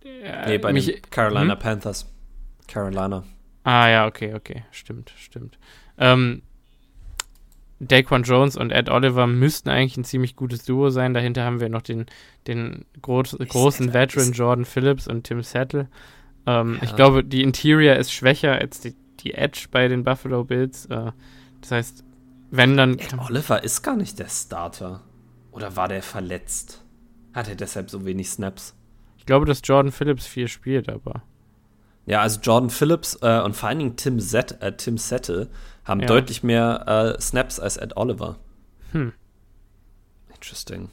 Äh, nee, bei mich, den Carolina hm? Panthers. Carolina. Ah, ja, okay, okay. Stimmt, stimmt. Ähm, Daquan Jones und Ed Oliver müssten eigentlich ein ziemlich gutes Duo sein. Dahinter haben wir noch den, den groß, großen Veteran Jordan Phillips und Tim Settle. Ähm, ja. Ich glaube, die Interior ist schwächer als die, die Edge bei den Buffalo Bills. Äh, das heißt, wenn dann. Ed Oliver ist gar nicht der Starter. Oder war der verletzt? Hat er deshalb so wenig Snaps? Ich glaube, dass Jordan Phillips viel spielt, aber. Ja, also Jordan Phillips äh, und vor allen Dingen Tim, Zett, äh, Tim Settle haben ja. deutlich mehr äh, Snaps als Ed Oliver. Hm. Interesting.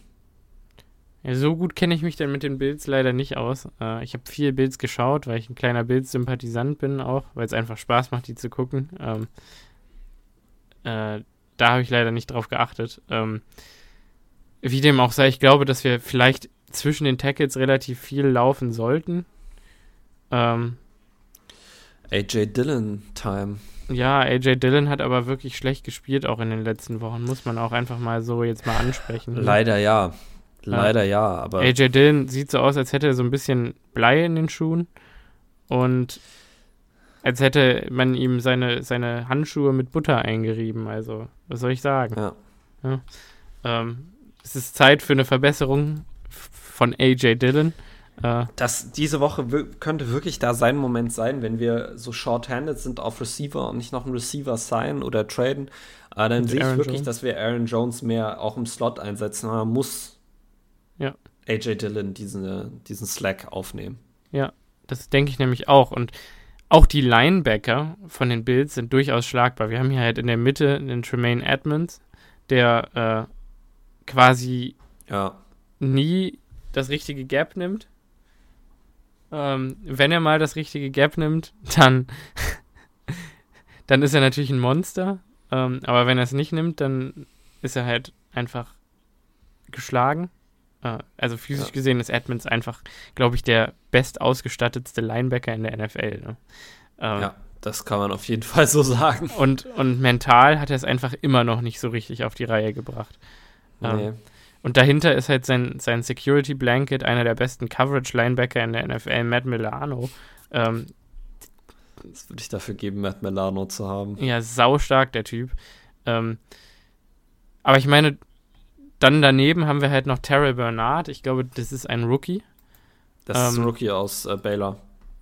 Ja, so gut kenne ich mich dann mit den Bills leider nicht aus. Äh, ich habe viel Bills geschaut, weil ich ein kleiner Bills-Sympathisant bin auch, weil es einfach Spaß macht, die zu gucken. Ähm, äh, da habe ich leider nicht drauf geachtet. Ähm, wie dem auch sei, ich glaube, dass wir vielleicht zwischen den Tackles relativ viel laufen sollten. Ähm, AJ Dillon Time. Ja, AJ Dillon hat aber wirklich schlecht gespielt, auch in den letzten Wochen. Muss man auch einfach mal so jetzt mal ansprechen. Leider ja. Leider ja, aber. AJ Dillon sieht so aus, als hätte er so ein bisschen Blei in den Schuhen. Und als hätte man ihm seine, seine Handschuhe mit Butter eingerieben. Also, was soll ich sagen? Ja. ja. Ähm, es ist Zeit für eine Verbesserung von AJ Dillon. Äh, das diese Woche könnte wirklich da sein Moment sein, wenn wir so short-handed sind auf Receiver und nicht noch einen Receiver signen oder traden. Äh, dann sehe ich wirklich, Jones. dass wir Aaron Jones mehr auch im Slot einsetzen. Man muss ja. AJ Dillon diesen, diesen Slack aufnehmen. Ja, das denke ich nämlich auch. Und auch die Linebacker von den Bills sind durchaus schlagbar. Wir haben hier halt in der Mitte den Tremaine Edmonds, der äh, quasi ja. nie das richtige Gap nimmt. Ähm, wenn er mal das richtige Gap nimmt, dann, dann ist er natürlich ein Monster. Ähm, aber wenn er es nicht nimmt, dann ist er halt einfach geschlagen. Äh, also physisch ja. gesehen ist Edmonds einfach, glaube ich, der best ausgestattetste Linebacker in der NFL. Ne? Ähm, ja, das kann man auf jeden Fall so sagen. Und, und mental hat er es einfach immer noch nicht so richtig auf die Reihe gebracht. Ähm, nee. und dahinter ist halt sein, sein Security Blanket, einer der besten Coverage-Linebacker in der NFL, Matt Milano. Ähm, Was würde ich dafür geben, Matt Milano zu haben? Ja, saustark, der Typ. Ähm, aber ich meine, dann daneben haben wir halt noch Terrell Bernard. Ich glaube, das ist ein Rookie. Das ähm, ist ein ähm, Rookie aus äh, Baylor.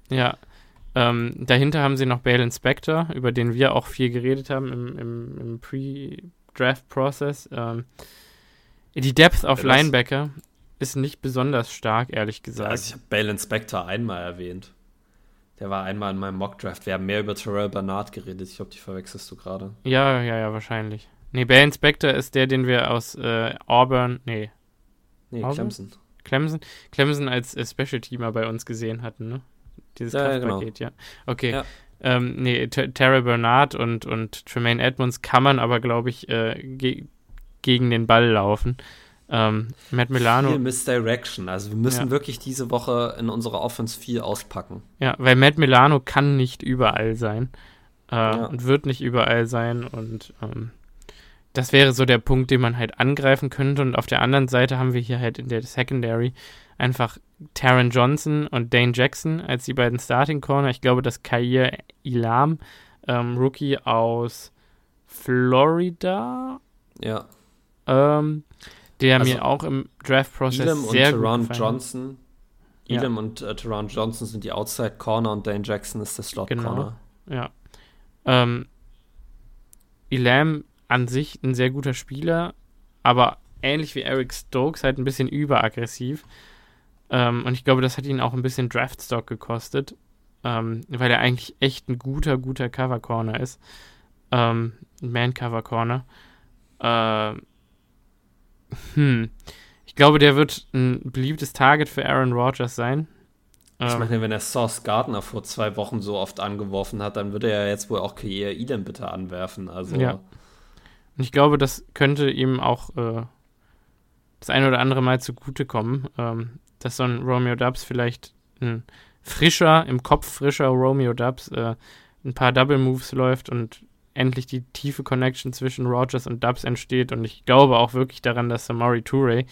Ja. Ähm, dahinter haben sie noch Bale Inspector, über den wir auch viel geredet haben im, im, im Pre-Draft-Process. Ähm, die Depth of ja, Linebacker ist nicht besonders stark, ehrlich gesagt. Also ich habe Bale Inspector einmal erwähnt. Der war einmal in meinem Mock-Draft. Wir haben mehr über Terrell Bernard geredet. Ich glaube, die verwechselst du gerade. Ja, ja, ja, wahrscheinlich. Nee, Bear Inspector ist der, den wir aus äh, Auburn, nee. Nee, Auburn? Clemson. Clemson? Clemson als äh, Special-Teamer bei uns gesehen hatten, ne? Dieses ja, Kraftpaket, genau. ja. Okay. Ja. Ähm, nee, Terry Bernard und, und Tremaine Edmonds kann man aber, glaube ich, äh, ge gegen den Ball laufen. Ähm, Matt Milano. Viel Misdirection. Also wir müssen ja. wirklich diese Woche in unserer Offense viel auspacken. Ja, weil Matt Milano kann nicht überall sein. Äh, ja. Und wird nicht überall sein. Und ähm, das wäre so der Punkt, den man halt angreifen könnte. Und auf der anderen Seite haben wir hier halt in der Secondary einfach Taron Johnson und Dane Jackson als die beiden Starting Corner. Ich glaube, dass Kair Ilam, ähm, Rookie aus Florida, ja. Ähm, der also, mir auch im Draft-Prozess sehr und gefallen Johnson. Elam ja. und äh, Teron Johnson sind die Outside Corner und Dane Jackson ist der Slot Corner. Genau. Ja. Ähm, Elam an sich ein sehr guter Spieler, aber ähnlich wie Eric Stokes halt ein bisschen überaggressiv. Ähm, und ich glaube, das hat ihn auch ein bisschen Draftstock gekostet, ähm, weil er eigentlich echt ein guter, guter Cover Corner ist. Ähm, Man Cover Corner. Ähm, hm. Ich glaube, der wird ein beliebtes Target für Aaron Rodgers sein. Ich ähm, meine, wenn er Sauce Gardner vor zwei Wochen so oft angeworfen hat, dann würde er ja jetzt wohl auch Kier Eden bitte anwerfen. Also. Ja. Und ich glaube, das könnte ihm auch äh, das eine oder andere Mal zugutekommen, ähm, dass so ein Romeo Dubs vielleicht ein frischer, im Kopf frischer Romeo Dubs äh, ein paar Double Moves läuft und endlich die tiefe Connection zwischen Rogers und Dubs entsteht. Und ich glaube auch wirklich daran, dass Samari Toure,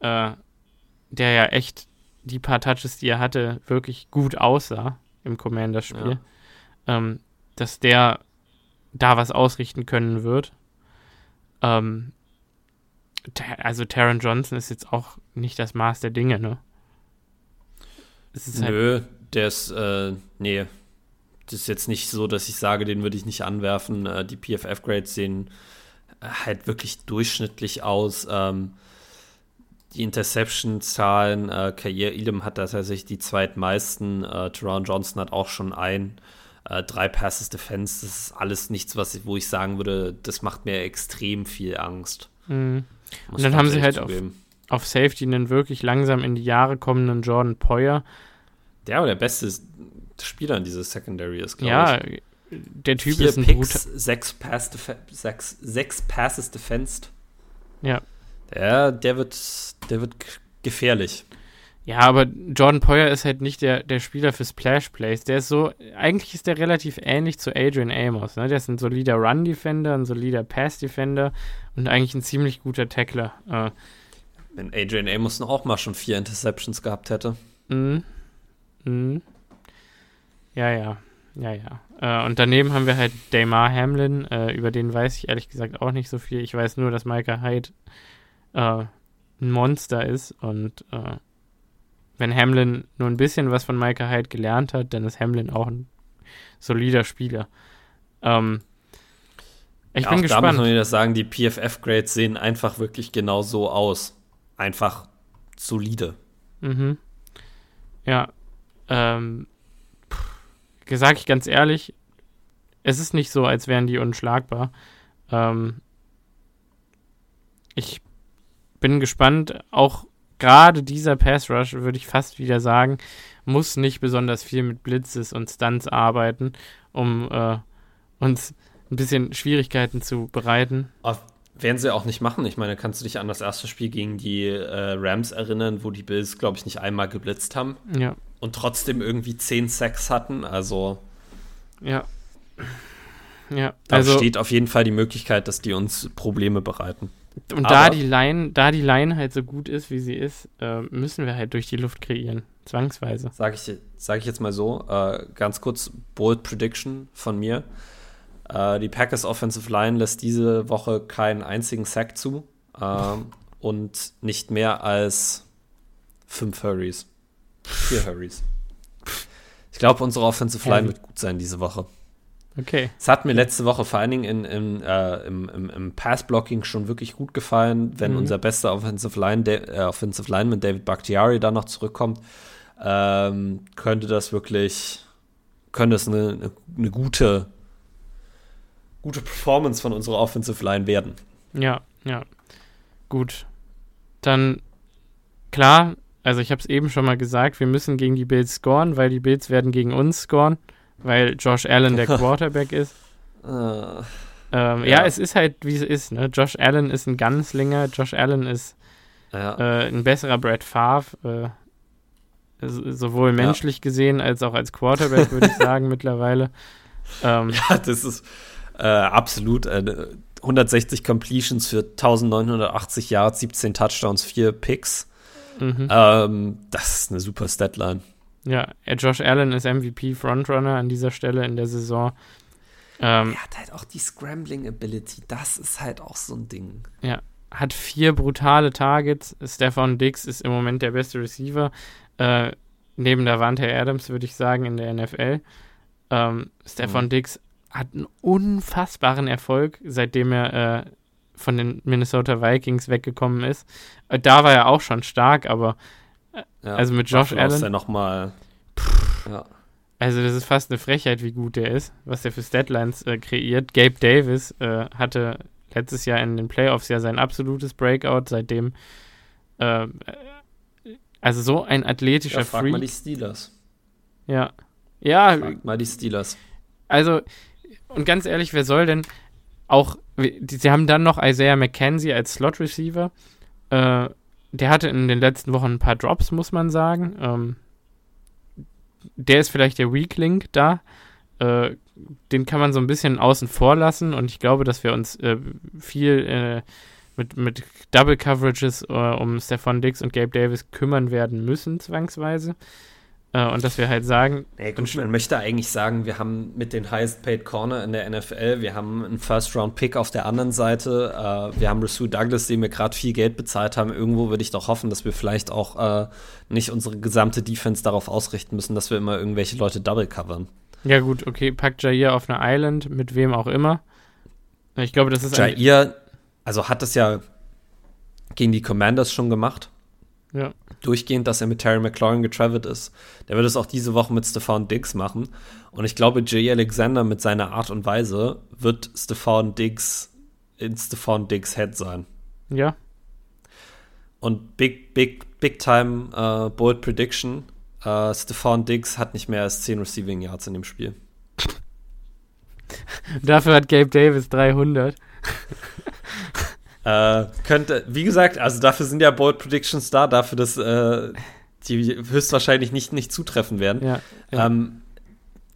äh, der ja echt die paar Touches, die er hatte, wirklich gut aussah im Commander-Spiel, ja. ähm, dass der da was ausrichten können wird. Ähm, also Taron Johnson ist jetzt auch nicht das Maß der Dinge, ne? Halt Nö, der ist, äh, nee. Das ist jetzt nicht so, dass ich sage, den würde ich nicht anwerfen. Äh, die PFF-Grades sehen äh, halt wirklich durchschnittlich aus. Ähm, die Interception-Zahlen, äh, Kair Elam hat tatsächlich die zweitmeisten, äh, Teron Johnson hat auch schon ein, äh, drei Passes Defense, das ist alles nichts, was ich, wo ich sagen würde, das macht mir extrem viel Angst. Mhm. Und dann haben sie halt auf, auf, Safety einen wirklich langsam in die Jahre kommenden Jordan Poyer. Der aber der beste Spieler in dieser Secondary ist, glaube ja, ich. Ja, der Typ Vier ist ein Picks, sechs, Pass sechs, sechs Passes defensed. Ja. Der, der wird, der wird gefährlich. Ja, aber Jordan Poyer ist halt nicht der, der Spieler für Splash Plays. Der ist so, eigentlich ist der relativ ähnlich zu Adrian Amos. Ne? Der ist ein solider Run-Defender, ein solider Pass-Defender und eigentlich ein ziemlich guter Tackler. Äh, Wenn Adrian Amos auch mal schon vier Interceptions gehabt hätte. Mhm. Mhm. Ja, ja. Ja, ja. Äh, und daneben haben wir halt Damar Hamlin. Äh, über den weiß ich ehrlich gesagt auch nicht so viel. Ich weiß nur, dass Micah Hyde äh, ein Monster ist und äh, wenn Hamlin nur ein bisschen was von Micah Hyde gelernt hat, dann ist Hamlin auch ein solider Spieler. Ähm, ich ja, bin gespannt. Da muss man wieder sagen, die PFF-Grades sehen einfach wirklich genau so aus. Einfach solide. Mhm. Ja. Ähm, sag ich ganz ehrlich, es ist nicht so, als wären die unschlagbar. Ähm, ich bin gespannt, auch gerade dieser Pass Rush, würde ich fast wieder sagen, muss nicht besonders viel mit Blitzes und Stunts arbeiten, um äh, uns ein bisschen Schwierigkeiten zu bereiten. Aber werden sie auch nicht machen. Ich meine, kannst du dich an das erste Spiel gegen die äh, Rams erinnern, wo die Bills, glaube ich, nicht einmal geblitzt haben? Ja. Und trotzdem irgendwie 10 Sacks hatten. Also. Ja. Ja. Da also, steht auf jeden Fall die Möglichkeit, dass die uns Probleme bereiten. Und da die Line, da die Line halt so gut ist, wie sie ist, äh, müssen wir halt durch die Luft kreieren. Zwangsweise. Sag ich, sag ich jetzt mal so, äh, ganz kurz, Bold Prediction von mir. Äh, die Packers Offensive Line lässt diese Woche keinen einzigen Sack zu ähm, und nicht mehr als fünf Hurries. Vier Hurries. Ich glaube, unsere Offensive Line wird gut sein diese Woche. Okay. Es hat mir letzte Woche vor allen Dingen in, in, äh, im, im, im Pass-Blocking schon wirklich gut gefallen, wenn mhm. unser bester Offensive, Line, äh, Offensive Lineman David Bakhtiari da noch zurückkommt. Ähm, könnte das wirklich, könnte es eine, eine, gute, gute Performance von unserer Offensive Line werden. Ja, ja. Gut. Dann, klar, also ich habe es eben schon mal gesagt, wir müssen gegen die Bills scoren, weil die Bills werden gegen uns scoren weil Josh Allen der Quarterback ist. Uh, ähm, ja. ja. es ist halt, wie es ist. Ne? Josh Allen ist ein Ganzlinger. Josh Allen ist ja. äh, ein besserer Brad Favre. Äh, sowohl menschlich ja. gesehen als auch als Quarterback, würde ich sagen, mittlerweile. Ähm, ja, das ist äh, absolut. 160 Completions für 1980 Yards, 17 Touchdowns, 4 Picks. Mhm. Ähm, das ist eine super Statline. Ja, Josh Allen ist MVP Frontrunner an dieser Stelle in der Saison. Ähm, er hat halt auch die Scrambling Ability. Das ist halt auch so ein Ding. Ja, hat vier brutale Targets. Stefan Dix ist im Moment der beste Receiver. Äh, neben der Wante Adams, würde ich sagen, in der NFL. Ähm, Stefan mhm. Dix hat einen unfassbaren Erfolg, seitdem er äh, von den Minnesota Vikings weggekommen ist. Äh, da war er auch schon stark, aber ja, also mit Josh Allen. Ist er noch mal, ja. Also das ist fast eine Frechheit, wie gut der ist, was er für Statlines äh, kreiert. Gabe Davis äh, hatte letztes Jahr in den Playoffs ja sein absolutes Breakout, seitdem äh, also so ein athletischer ja, frag Freak. mal die Steelers. Ja. Ja. Frag mal die Steelers. Also, und ganz ehrlich, wer soll denn auch, sie haben dann noch Isaiah McKenzie als Slot-Receiver, äh, der hatte in den letzten Wochen ein paar Drops, muss man sagen. Ähm, der ist vielleicht der Weak Link da. Äh, den kann man so ein bisschen außen vor lassen und ich glaube, dass wir uns äh, viel äh, mit, mit Double Coverages äh, um Stefan Dix und Gabe Davis kümmern werden müssen, zwangsweise. Äh, und dass wir halt sagen. Nee, gut, man möchte eigentlich sagen, wir haben mit den Highest Paid Corner in der NFL, wir haben einen First-Round-Pick auf der anderen Seite, äh, wir haben Rasul Douglas, dem wir gerade viel Geld bezahlt haben. Irgendwo würde ich doch hoffen, dass wir vielleicht auch äh, nicht unsere gesamte Defense darauf ausrichten müssen, dass wir immer irgendwelche Leute double covern. Ja, gut, okay, packt Jair auf eine Island, mit wem auch immer. Ich glaube, das ist Jair, also hat das ja gegen die Commanders schon gemacht. Ja. Durchgehend, dass er mit Terry McLaurin getravelt ist. Der wird es auch diese Woche mit Stefan Diggs machen. Und ich glaube, Jay Alexander mit seiner Art und Weise wird Stefan Diggs in Stefan Diggs Head sein. Ja. Und big, big, big time uh, bold prediction. Uh, Stefan Diggs hat nicht mehr als 10 Receiving Yards in dem Spiel. Dafür hat Gabe Davis 300. äh, könnte, wie gesagt, also dafür sind ja Bold Predictions da, dafür, dass äh, die höchstwahrscheinlich nicht, nicht zutreffen werden. Ja, ja. Ähm,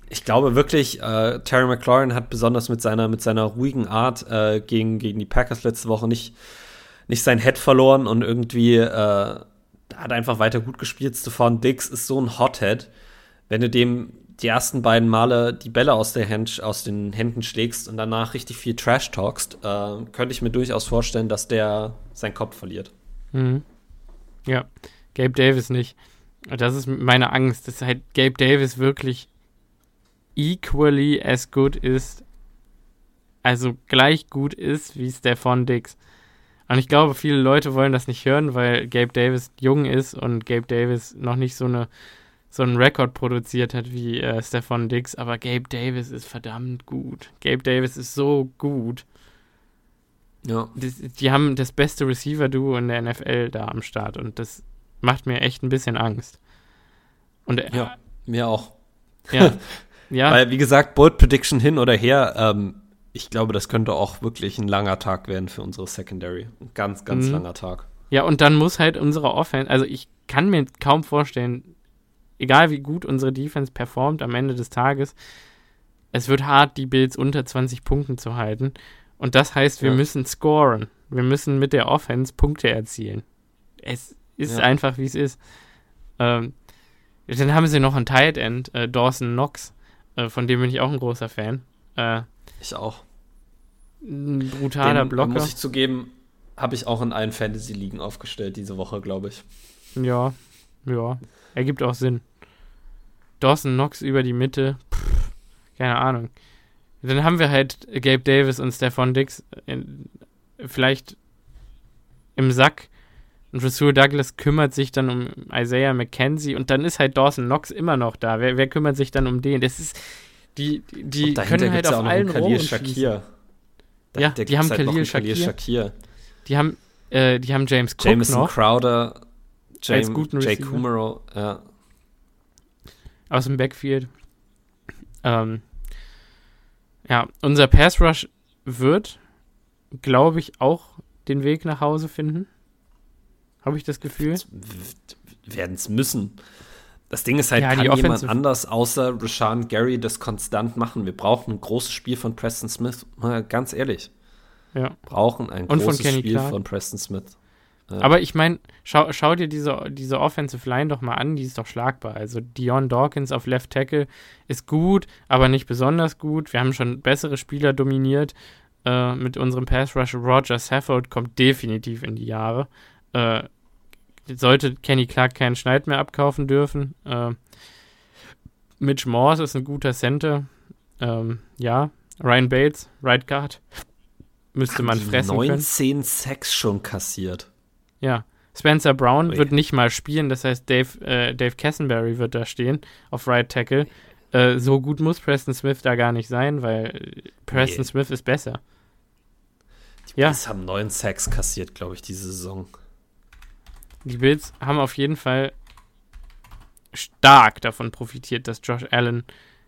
ich glaube wirklich, äh, Terry McLaurin hat besonders mit seiner, mit seiner ruhigen Art äh, gegen, gegen die Packers letzte Woche nicht, nicht sein Head verloren und irgendwie äh, hat einfach weiter gut gespielt. Stefan Diggs ist so ein Hothead. Wenn du dem die ersten beiden Male die Bälle aus, Hand, aus den Händen schlägst und danach richtig viel Trash talkst, äh, könnte ich mir durchaus vorstellen, dass der seinen Kopf verliert. Mhm. Ja, Gabe Davis nicht. Das ist meine Angst, dass halt Gabe Davis wirklich equally as good ist, also gleich gut ist wie Stefan Dix. Und ich glaube, viele Leute wollen das nicht hören, weil Gabe Davis jung ist und Gabe Davis noch nicht so eine so einen Rekord produziert hat wie äh, Stefan Dix, aber Gabe Davis ist verdammt gut. Gabe Davis ist so gut. Ja. Die, die haben das beste Receiver-Duo in der NFL da am Start und das macht mir echt ein bisschen Angst. Und, äh, ja, mir auch. Ja. ja. Weil, wie gesagt, Bold Prediction hin oder her, ähm, ich glaube, das könnte auch wirklich ein langer Tag werden für unsere Secondary. Ein ganz, ganz mhm. langer Tag. Ja, und dann muss halt unsere Offense, also ich kann mir kaum vorstellen, egal wie gut unsere Defense performt am Ende des Tages, es wird hart, die Bills unter 20 Punkten zu halten. Und das heißt, wir ja. müssen scoren. Wir müssen mit der Offense Punkte erzielen. Es ist ja. einfach, wie es ist. Ähm, dann haben sie noch ein Tight End, äh, Dawson Knox, äh, von dem bin ich auch ein großer Fan. Äh, ich auch. Ein brutaler Den, Blocker. Muss ich zugeben, habe ich auch in allen Fantasy-Ligen aufgestellt diese Woche, glaube ich. Ja, ja. Ergibt auch Sinn. Dawson Knox über die Mitte. Pff, keine Ahnung. Dann haben wir halt Gabe Davis und Stefan Dix in, vielleicht im Sack. Und Rasul Douglas kümmert sich dann um Isaiah McKenzie und dann ist halt Dawson Knox immer noch da. Wer, wer kümmert sich dann um den? Das ist, die, die können halt auf allen Rohren Shakir. Da, ja, die haben halt Khalil, Shakir. Shakir. Die haben, äh, die haben James Cook Jameson noch. Crowder, James, Jay Kumaro, ja aus dem Backfield. Ähm, ja, unser Pass Rush wird, glaube ich, auch den Weg nach Hause finden. Habe ich das Gefühl? Werden es müssen. Das Ding ist halt, ja, kann jemand anders außer Rashan Gary das konstant machen? Wir brauchen ein großes Spiel von Preston Smith. Mal ganz ehrlich. Ja. Brauchen ein Und großes von Spiel Clark. von Preston Smith. Aber ich meine, schau, schau, dir diese, diese Offensive Line doch mal an, die ist doch schlagbar. Also Dion Dawkins auf Left Tackle ist gut, aber nicht besonders gut. Wir haben schon bessere Spieler dominiert äh, mit unserem Pass Rush. Roger Safford kommt definitiv in die Jahre. Äh, sollte Kenny Clark keinen Schneid mehr abkaufen dürfen. Äh, Mitch Morse ist ein guter Center. Ähm, ja, Ryan Bates, Right Guard. Müsste man fressen 19 können. 19 Sacks schon kassiert. Ja. Spencer Brown Ui. wird nicht mal spielen, das heißt, Dave, äh, Dave Cassenberry wird da stehen auf Right Tackle. Äh, so gut muss Preston Smith da gar nicht sein, weil Preston nee. Smith ist besser. Die Bills ja. haben neun Sacks kassiert, glaube ich, diese Saison. Die Bills haben auf jeden Fall stark davon profitiert, dass Josh Allen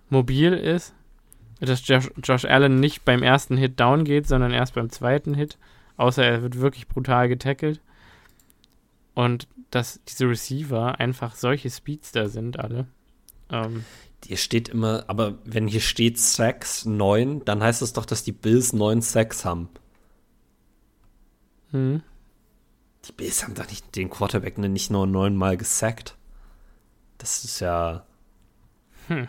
mobil ist, dass Josh, Josh Allen nicht beim ersten Hit down geht, sondern erst beim zweiten Hit, außer er wird wirklich brutal getackelt. Und dass diese Receiver einfach solche Speedster sind, alle. Ähm, hier steht immer, aber wenn hier steht Sacks 9, dann heißt das doch, dass die Bills 9 Sacks haben. Hm. Die Bills haben doch nicht den Quarterback nicht nur neunmal gesackt. Das ist ja. Hm.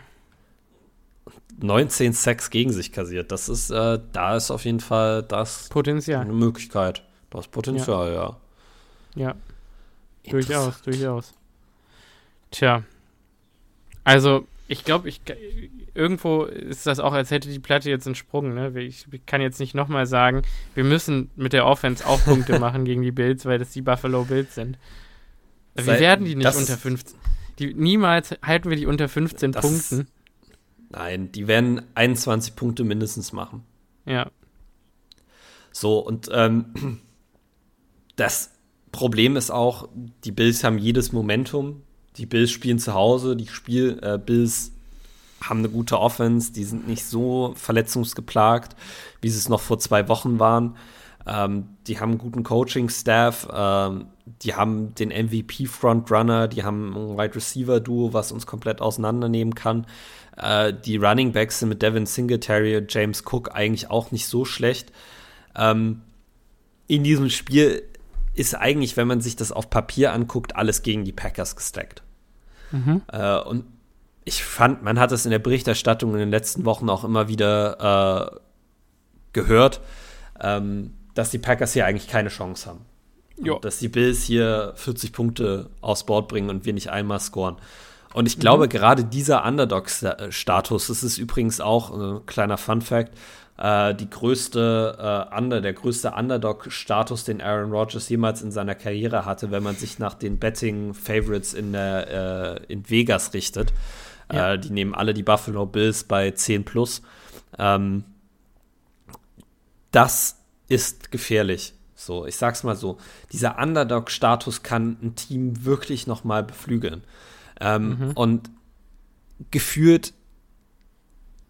19 Sacks gegen sich kassiert. Das ist, äh, da ist auf jeden Fall das Potenzial. Eine Möglichkeit. Das Potenzial, ja. Ja. ja. Durchaus, durchaus. Tja. Also, ich glaube, ich irgendwo ist das auch, als hätte die Platte jetzt einen Sprung. Ne? Ich, ich kann jetzt nicht nochmal sagen, wir müssen mit der Offense auch Punkte machen gegen die Bills, weil das die Buffalo Bills sind. Wir werden die nicht unter 15. Die, niemals halten wir die unter 15 Punkten. Nein, die werden 21 Punkte mindestens machen. Ja. So, und ähm, das Problem ist auch, die Bills haben jedes Momentum. Die Bills spielen zu Hause, die Spiel, äh, Bills haben eine gute Offense, die sind nicht so verletzungsgeplagt, wie sie es noch vor zwei Wochen waren. Ähm, die haben einen guten Coaching-Staff, ähm, die haben den MVP-Frontrunner, die haben ein Wide Receiver-Duo, was uns komplett auseinandernehmen kann. Äh, die Running Backs sind mit Devin Singletary und James Cook eigentlich auch nicht so schlecht. Ähm, in diesem Spiel ist eigentlich, wenn man sich das auf Papier anguckt, alles gegen die Packers gestackt. Mhm. Äh, und ich fand, man hat es in der Berichterstattung in den letzten Wochen auch immer wieder äh, gehört, ähm, dass die Packers hier eigentlich keine Chance haben. Dass die Bills hier 40 Punkte aufs Board bringen und wir nicht einmal scoren. Und ich glaube, mhm. gerade dieser Underdog-Status, das ist übrigens auch ein äh, kleiner Fun-Fact, äh, die größte äh, Under, der größte Underdog-Status, den Aaron Rodgers jemals in seiner Karriere hatte, wenn man sich nach den Betting-Favorites in, äh, in Vegas richtet. Ja. Äh, die nehmen alle die Buffalo Bills bei 10 plus. Ähm, das ist gefährlich. So, ich sag's mal so. Dieser Underdog-Status kann ein Team wirklich noch mal beflügeln. Ähm, mhm. Und geführt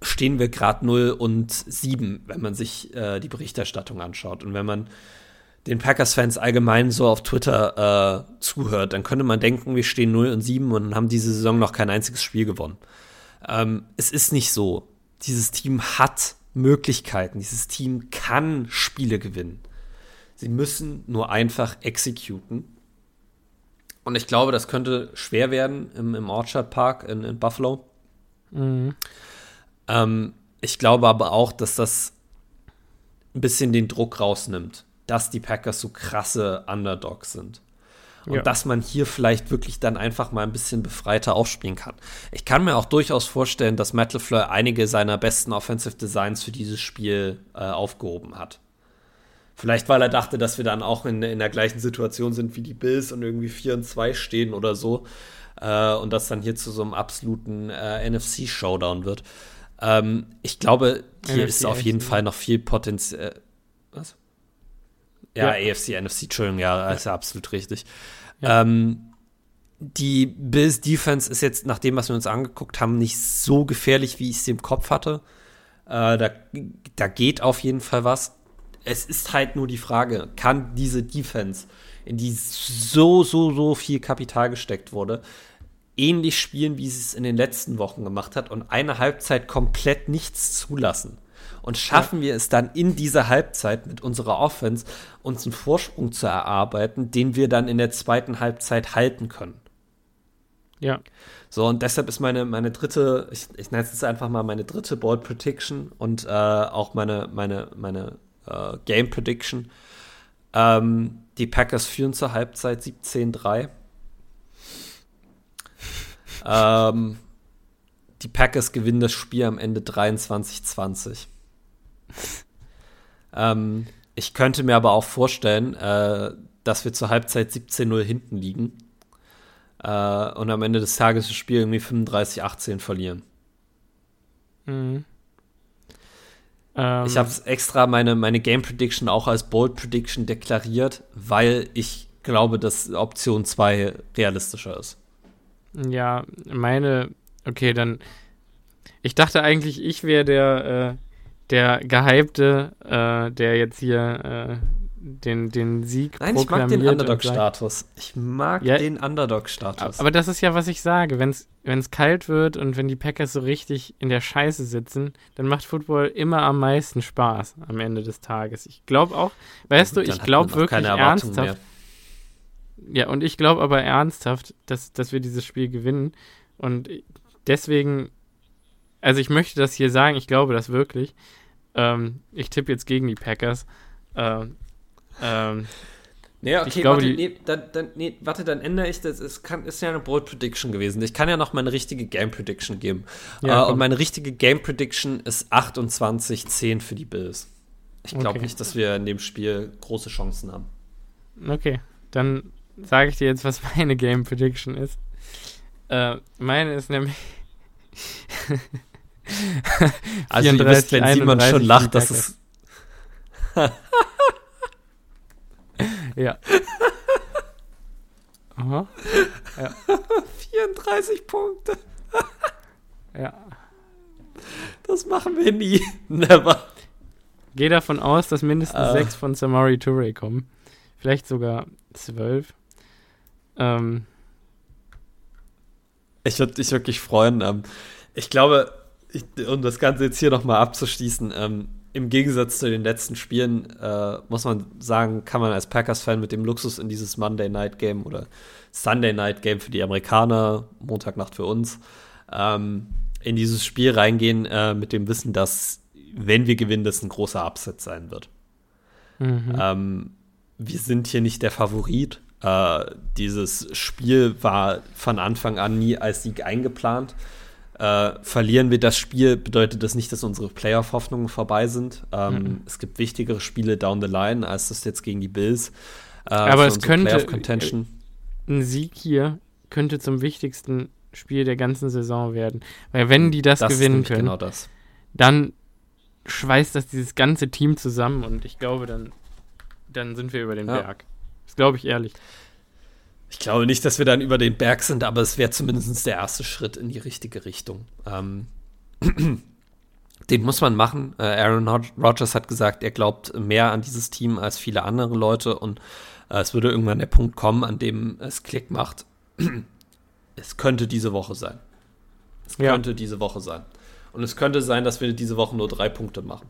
stehen wir gerade 0 und 7, wenn man sich äh, die Berichterstattung anschaut. Und wenn man den Packers-Fans allgemein so auf Twitter äh, zuhört, dann könnte man denken, wir stehen 0 und 7 und haben diese Saison noch kein einziges Spiel gewonnen. Ähm, es ist nicht so. Dieses Team hat Möglichkeiten. Dieses Team kann Spiele gewinnen. Sie müssen nur einfach exekuten. Und ich glaube, das könnte schwer werden im, im Orchard Park in, in Buffalo. Mhm. Ähm, ich glaube aber auch, dass das ein bisschen den Druck rausnimmt dass die Packers so krasse Underdogs sind. Und ja. dass man hier vielleicht wirklich dann einfach mal ein bisschen befreiter aufspielen kann. Ich kann mir auch durchaus vorstellen, dass Metal Fleur einige seiner besten Offensive Designs für dieses Spiel äh, aufgehoben hat. Vielleicht, weil er dachte, dass wir dann auch in, in der gleichen Situation sind wie die Bills und irgendwie 4 und 2 stehen oder so. Äh, und das dann hier zu so einem absoluten äh, NFC-Showdown wird. Ähm, ich glaube, hier NFC ist auf jeden Fall noch viel Potenzial. Was? Ja, ja. AFC, NFC, Entschuldigung, ja, ist ja absolut richtig. Ja. Ähm, die Bills Defense ist jetzt, nach dem, was wir uns angeguckt haben, nicht so gefährlich, wie ich es im Kopf hatte. Äh, da, da geht auf jeden Fall was. Es ist halt nur die Frage, kann diese Defense, in die so, so, so viel Kapital gesteckt wurde, ähnlich spielen, wie sie es in den letzten Wochen gemacht hat und eine Halbzeit komplett nichts zulassen? Und schaffen wir es dann in dieser Halbzeit mit unserer Offense, uns einen Vorsprung zu erarbeiten, den wir dann in der zweiten Halbzeit halten können. Ja. So, und deshalb ist meine, meine dritte, ich, ich nenne es jetzt einfach mal meine dritte Board Prediction und äh, auch meine, meine, meine äh, Game Prediction. Ähm, die Packers führen zur Halbzeit 17-3. Ähm, die Packers gewinnen das Spiel am Ende 23-20. ähm, ich könnte mir aber auch vorstellen, äh, dass wir zur Halbzeit 17-0 hinten liegen äh, und am Ende des Tages das Spiel irgendwie 35-18 verlieren. Mhm. Ähm. Ich habe extra meine, meine Game Prediction auch als Bold Prediction deklariert, weil ich glaube, dass Option 2 realistischer ist. Ja, meine, okay, dann. Ich dachte eigentlich, ich wäre der, äh, der Gehypte, äh, der jetzt hier äh, den, den Sieg Nein, ich mag den Underdog-Status. Ich mag ja, den Underdog-Status. Aber das ist ja, was ich sage. Wenn es kalt wird und wenn die Packers so richtig in der Scheiße sitzen, dann macht Football immer am meisten Spaß am Ende des Tages. Ich glaube auch, weißt ja, du, ich glaube wirklich ernsthaft. Mehr. Ja, und ich glaube aber ernsthaft, dass, dass wir dieses Spiel gewinnen. Und deswegen also ich möchte das hier sagen, ich glaube das wirklich. Ähm, ich tippe jetzt gegen die Packers. Ähm, ähm, Nee, okay, glaube, warte, nee, dann, dann, nee, warte, dann ändere ich das. Es kann, ist ja eine Bold Prediction gewesen. Ich kann ja noch meine richtige Game Prediction geben. Ja, uh, und meine richtige Game Prediction ist 28-10 für die Bills. Ich glaube okay. nicht, dass wir in dem Spiel große Chancen haben. Okay, dann sage ich dir jetzt, was meine Game Prediction ist. Äh, meine ist nämlich. also, 34, ihr wisst, wenn Simon schon lacht, dass es. ja. Aha. Ja. 34 Punkte. ja. Das machen wir nie. Never. Gehe davon aus, dass mindestens uh. sechs von Samari Touré kommen. Vielleicht sogar zwölf. Ähm. Ich würde mich wirklich freuen. Ähm, ich glaube, ich, um das Ganze jetzt hier nochmal abzuschließen, ähm, im Gegensatz zu den letzten Spielen, äh, muss man sagen, kann man als Packers-Fan mit dem Luxus in dieses Monday Night Game oder Sunday Night Game für die Amerikaner, Montagnacht für uns, ähm, in dieses Spiel reingehen äh, mit dem Wissen, dass, wenn wir gewinnen, das ein großer Upset sein wird. Mhm. Ähm, wir sind hier nicht der Favorit. Äh, dieses Spiel war von Anfang an nie als Sieg eingeplant. Äh, verlieren wir das Spiel, bedeutet das nicht, dass unsere Playoff-Hoffnungen vorbei sind. Ähm, mhm. Es gibt wichtigere Spiele down the line als das jetzt gegen die Bills. Äh, Aber es könnte ein Sieg hier könnte zum wichtigsten Spiel der ganzen Saison werden, weil wenn die das, das gewinnen können, genau das. dann schweißt das dieses ganze Team zusammen und ich glaube, dann dann sind wir über den ja. Berg. Das glaube ich ehrlich. Ich glaube nicht, dass wir dann über den Berg sind, aber es wäre zumindest der erste Schritt in die richtige Richtung. Ähm, den muss man machen. Äh, Aaron Rodgers hat gesagt, er glaubt mehr an dieses Team als viele andere Leute und äh, es würde irgendwann der Punkt kommen, an dem es Klick macht. es könnte diese Woche sein. Es ja. könnte diese Woche sein. Und es könnte sein, dass wir diese Woche nur drei Punkte machen.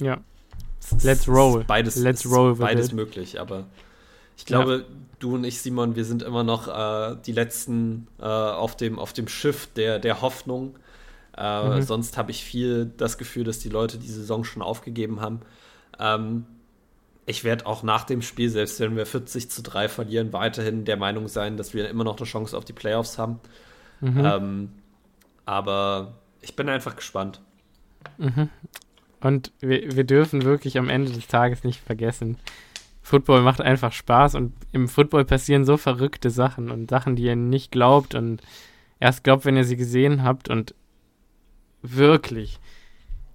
Ja. Let's roll. Beides, Let's roll beides möglich, aber ich glaube, ja. du und ich, Simon, wir sind immer noch äh, die letzten äh, auf, dem, auf dem Schiff der, der Hoffnung. Äh, mhm. Sonst habe ich viel das Gefühl, dass die Leute die Saison schon aufgegeben haben. Ähm, ich werde auch nach dem Spiel, selbst wenn wir 40 zu 3 verlieren, weiterhin der Meinung sein, dass wir immer noch eine Chance auf die Playoffs haben. Mhm. Ähm, aber ich bin einfach gespannt. Mhm. Und wir, wir dürfen wirklich am Ende des Tages nicht vergessen, Football macht einfach Spaß und im Football passieren so verrückte Sachen und Sachen, die ihr nicht glaubt und erst glaubt, wenn ihr sie gesehen habt und wirklich,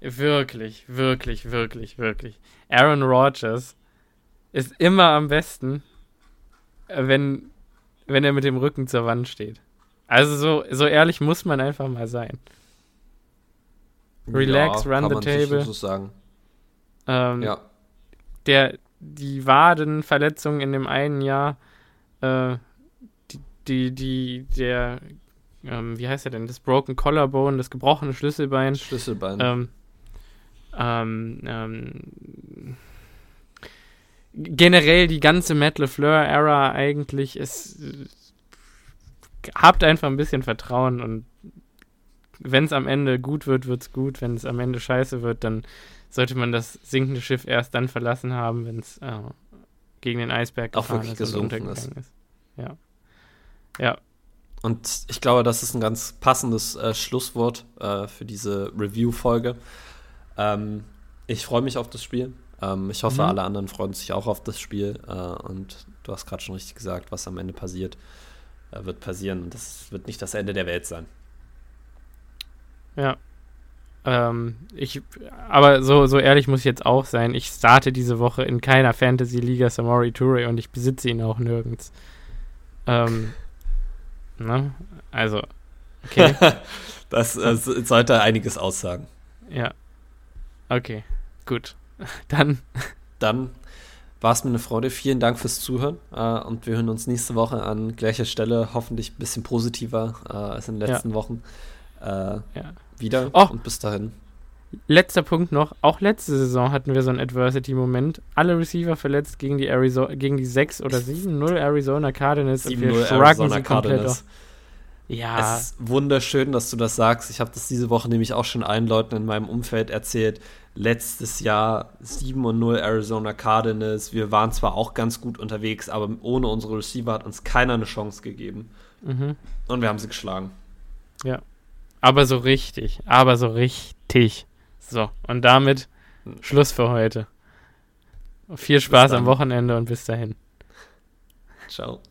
wirklich, wirklich, wirklich, wirklich. Aaron Rodgers ist immer am besten, wenn, wenn er mit dem Rücken zur Wand steht. Also so, so ehrlich muss man einfach mal sein. Relax, ja, run the table. So sagen. Ähm, ja. Der, die Wadenverletzung in dem einen Jahr, äh, die, die, die, der, ähm, wie heißt er denn, das Broken Collarbone, das gebrochene Schlüsselbein. Schlüsselbein. Ähm, ähm, ähm, generell die ganze Matt LeFleur-Ära eigentlich ist, habt einfach ein bisschen Vertrauen und wenn es am Ende gut wird, wird es gut. Wenn es am Ende scheiße wird, dann sollte man das sinkende Schiff erst dann verlassen haben, wenn es äh, gegen den Eisberg auch wirklich gesunken ist. ist. Ja. Ja. Und ich glaube, das ist ein ganz passendes äh, Schlusswort äh, für diese Review-Folge. Ähm, ich freue mich auf das Spiel. Ähm, ich hoffe, mhm. alle anderen freuen sich auch auf das Spiel. Äh, und du hast gerade schon richtig gesagt, was am Ende passiert, äh, wird passieren. Und das wird nicht das Ende der Welt sein. Ja, ähm, ich, aber so, so ehrlich muss ich jetzt auch sein. Ich starte diese Woche in keiner Fantasy-Liga Samori Toure und ich besitze ihn auch nirgends. Ähm, ne? Also, okay. das, das sollte einiges aussagen. Ja. Okay, gut. Dann. Dann war es mir eine Freude. Vielen Dank fürs Zuhören. Äh, und wir hören uns nächste Woche an gleicher Stelle, hoffentlich ein bisschen positiver äh, als in den letzten ja. Wochen. Äh, ja wieder oh, und bis dahin. Letzter Punkt noch. Auch letzte Saison hatten wir so einen Adversity-Moment. Alle Receiver verletzt gegen die, Arizona, gegen die 6 oder 7-0 Arizona Cardinals. 7 und wir Arizona sie Cardinals. Ja. Es ist wunderschön, dass du das sagst. Ich habe das diese Woche nämlich auch schon allen Leuten in meinem Umfeld erzählt. Letztes Jahr 7 und 0 Arizona Cardinals. Wir waren zwar auch ganz gut unterwegs, aber ohne unsere Receiver hat uns keiner eine Chance gegeben. Mhm. Und wir haben sie geschlagen. Ja. Aber so richtig. Aber so richtig. So, und damit Schluss für heute. Viel Spaß am Wochenende und bis dahin. Ciao.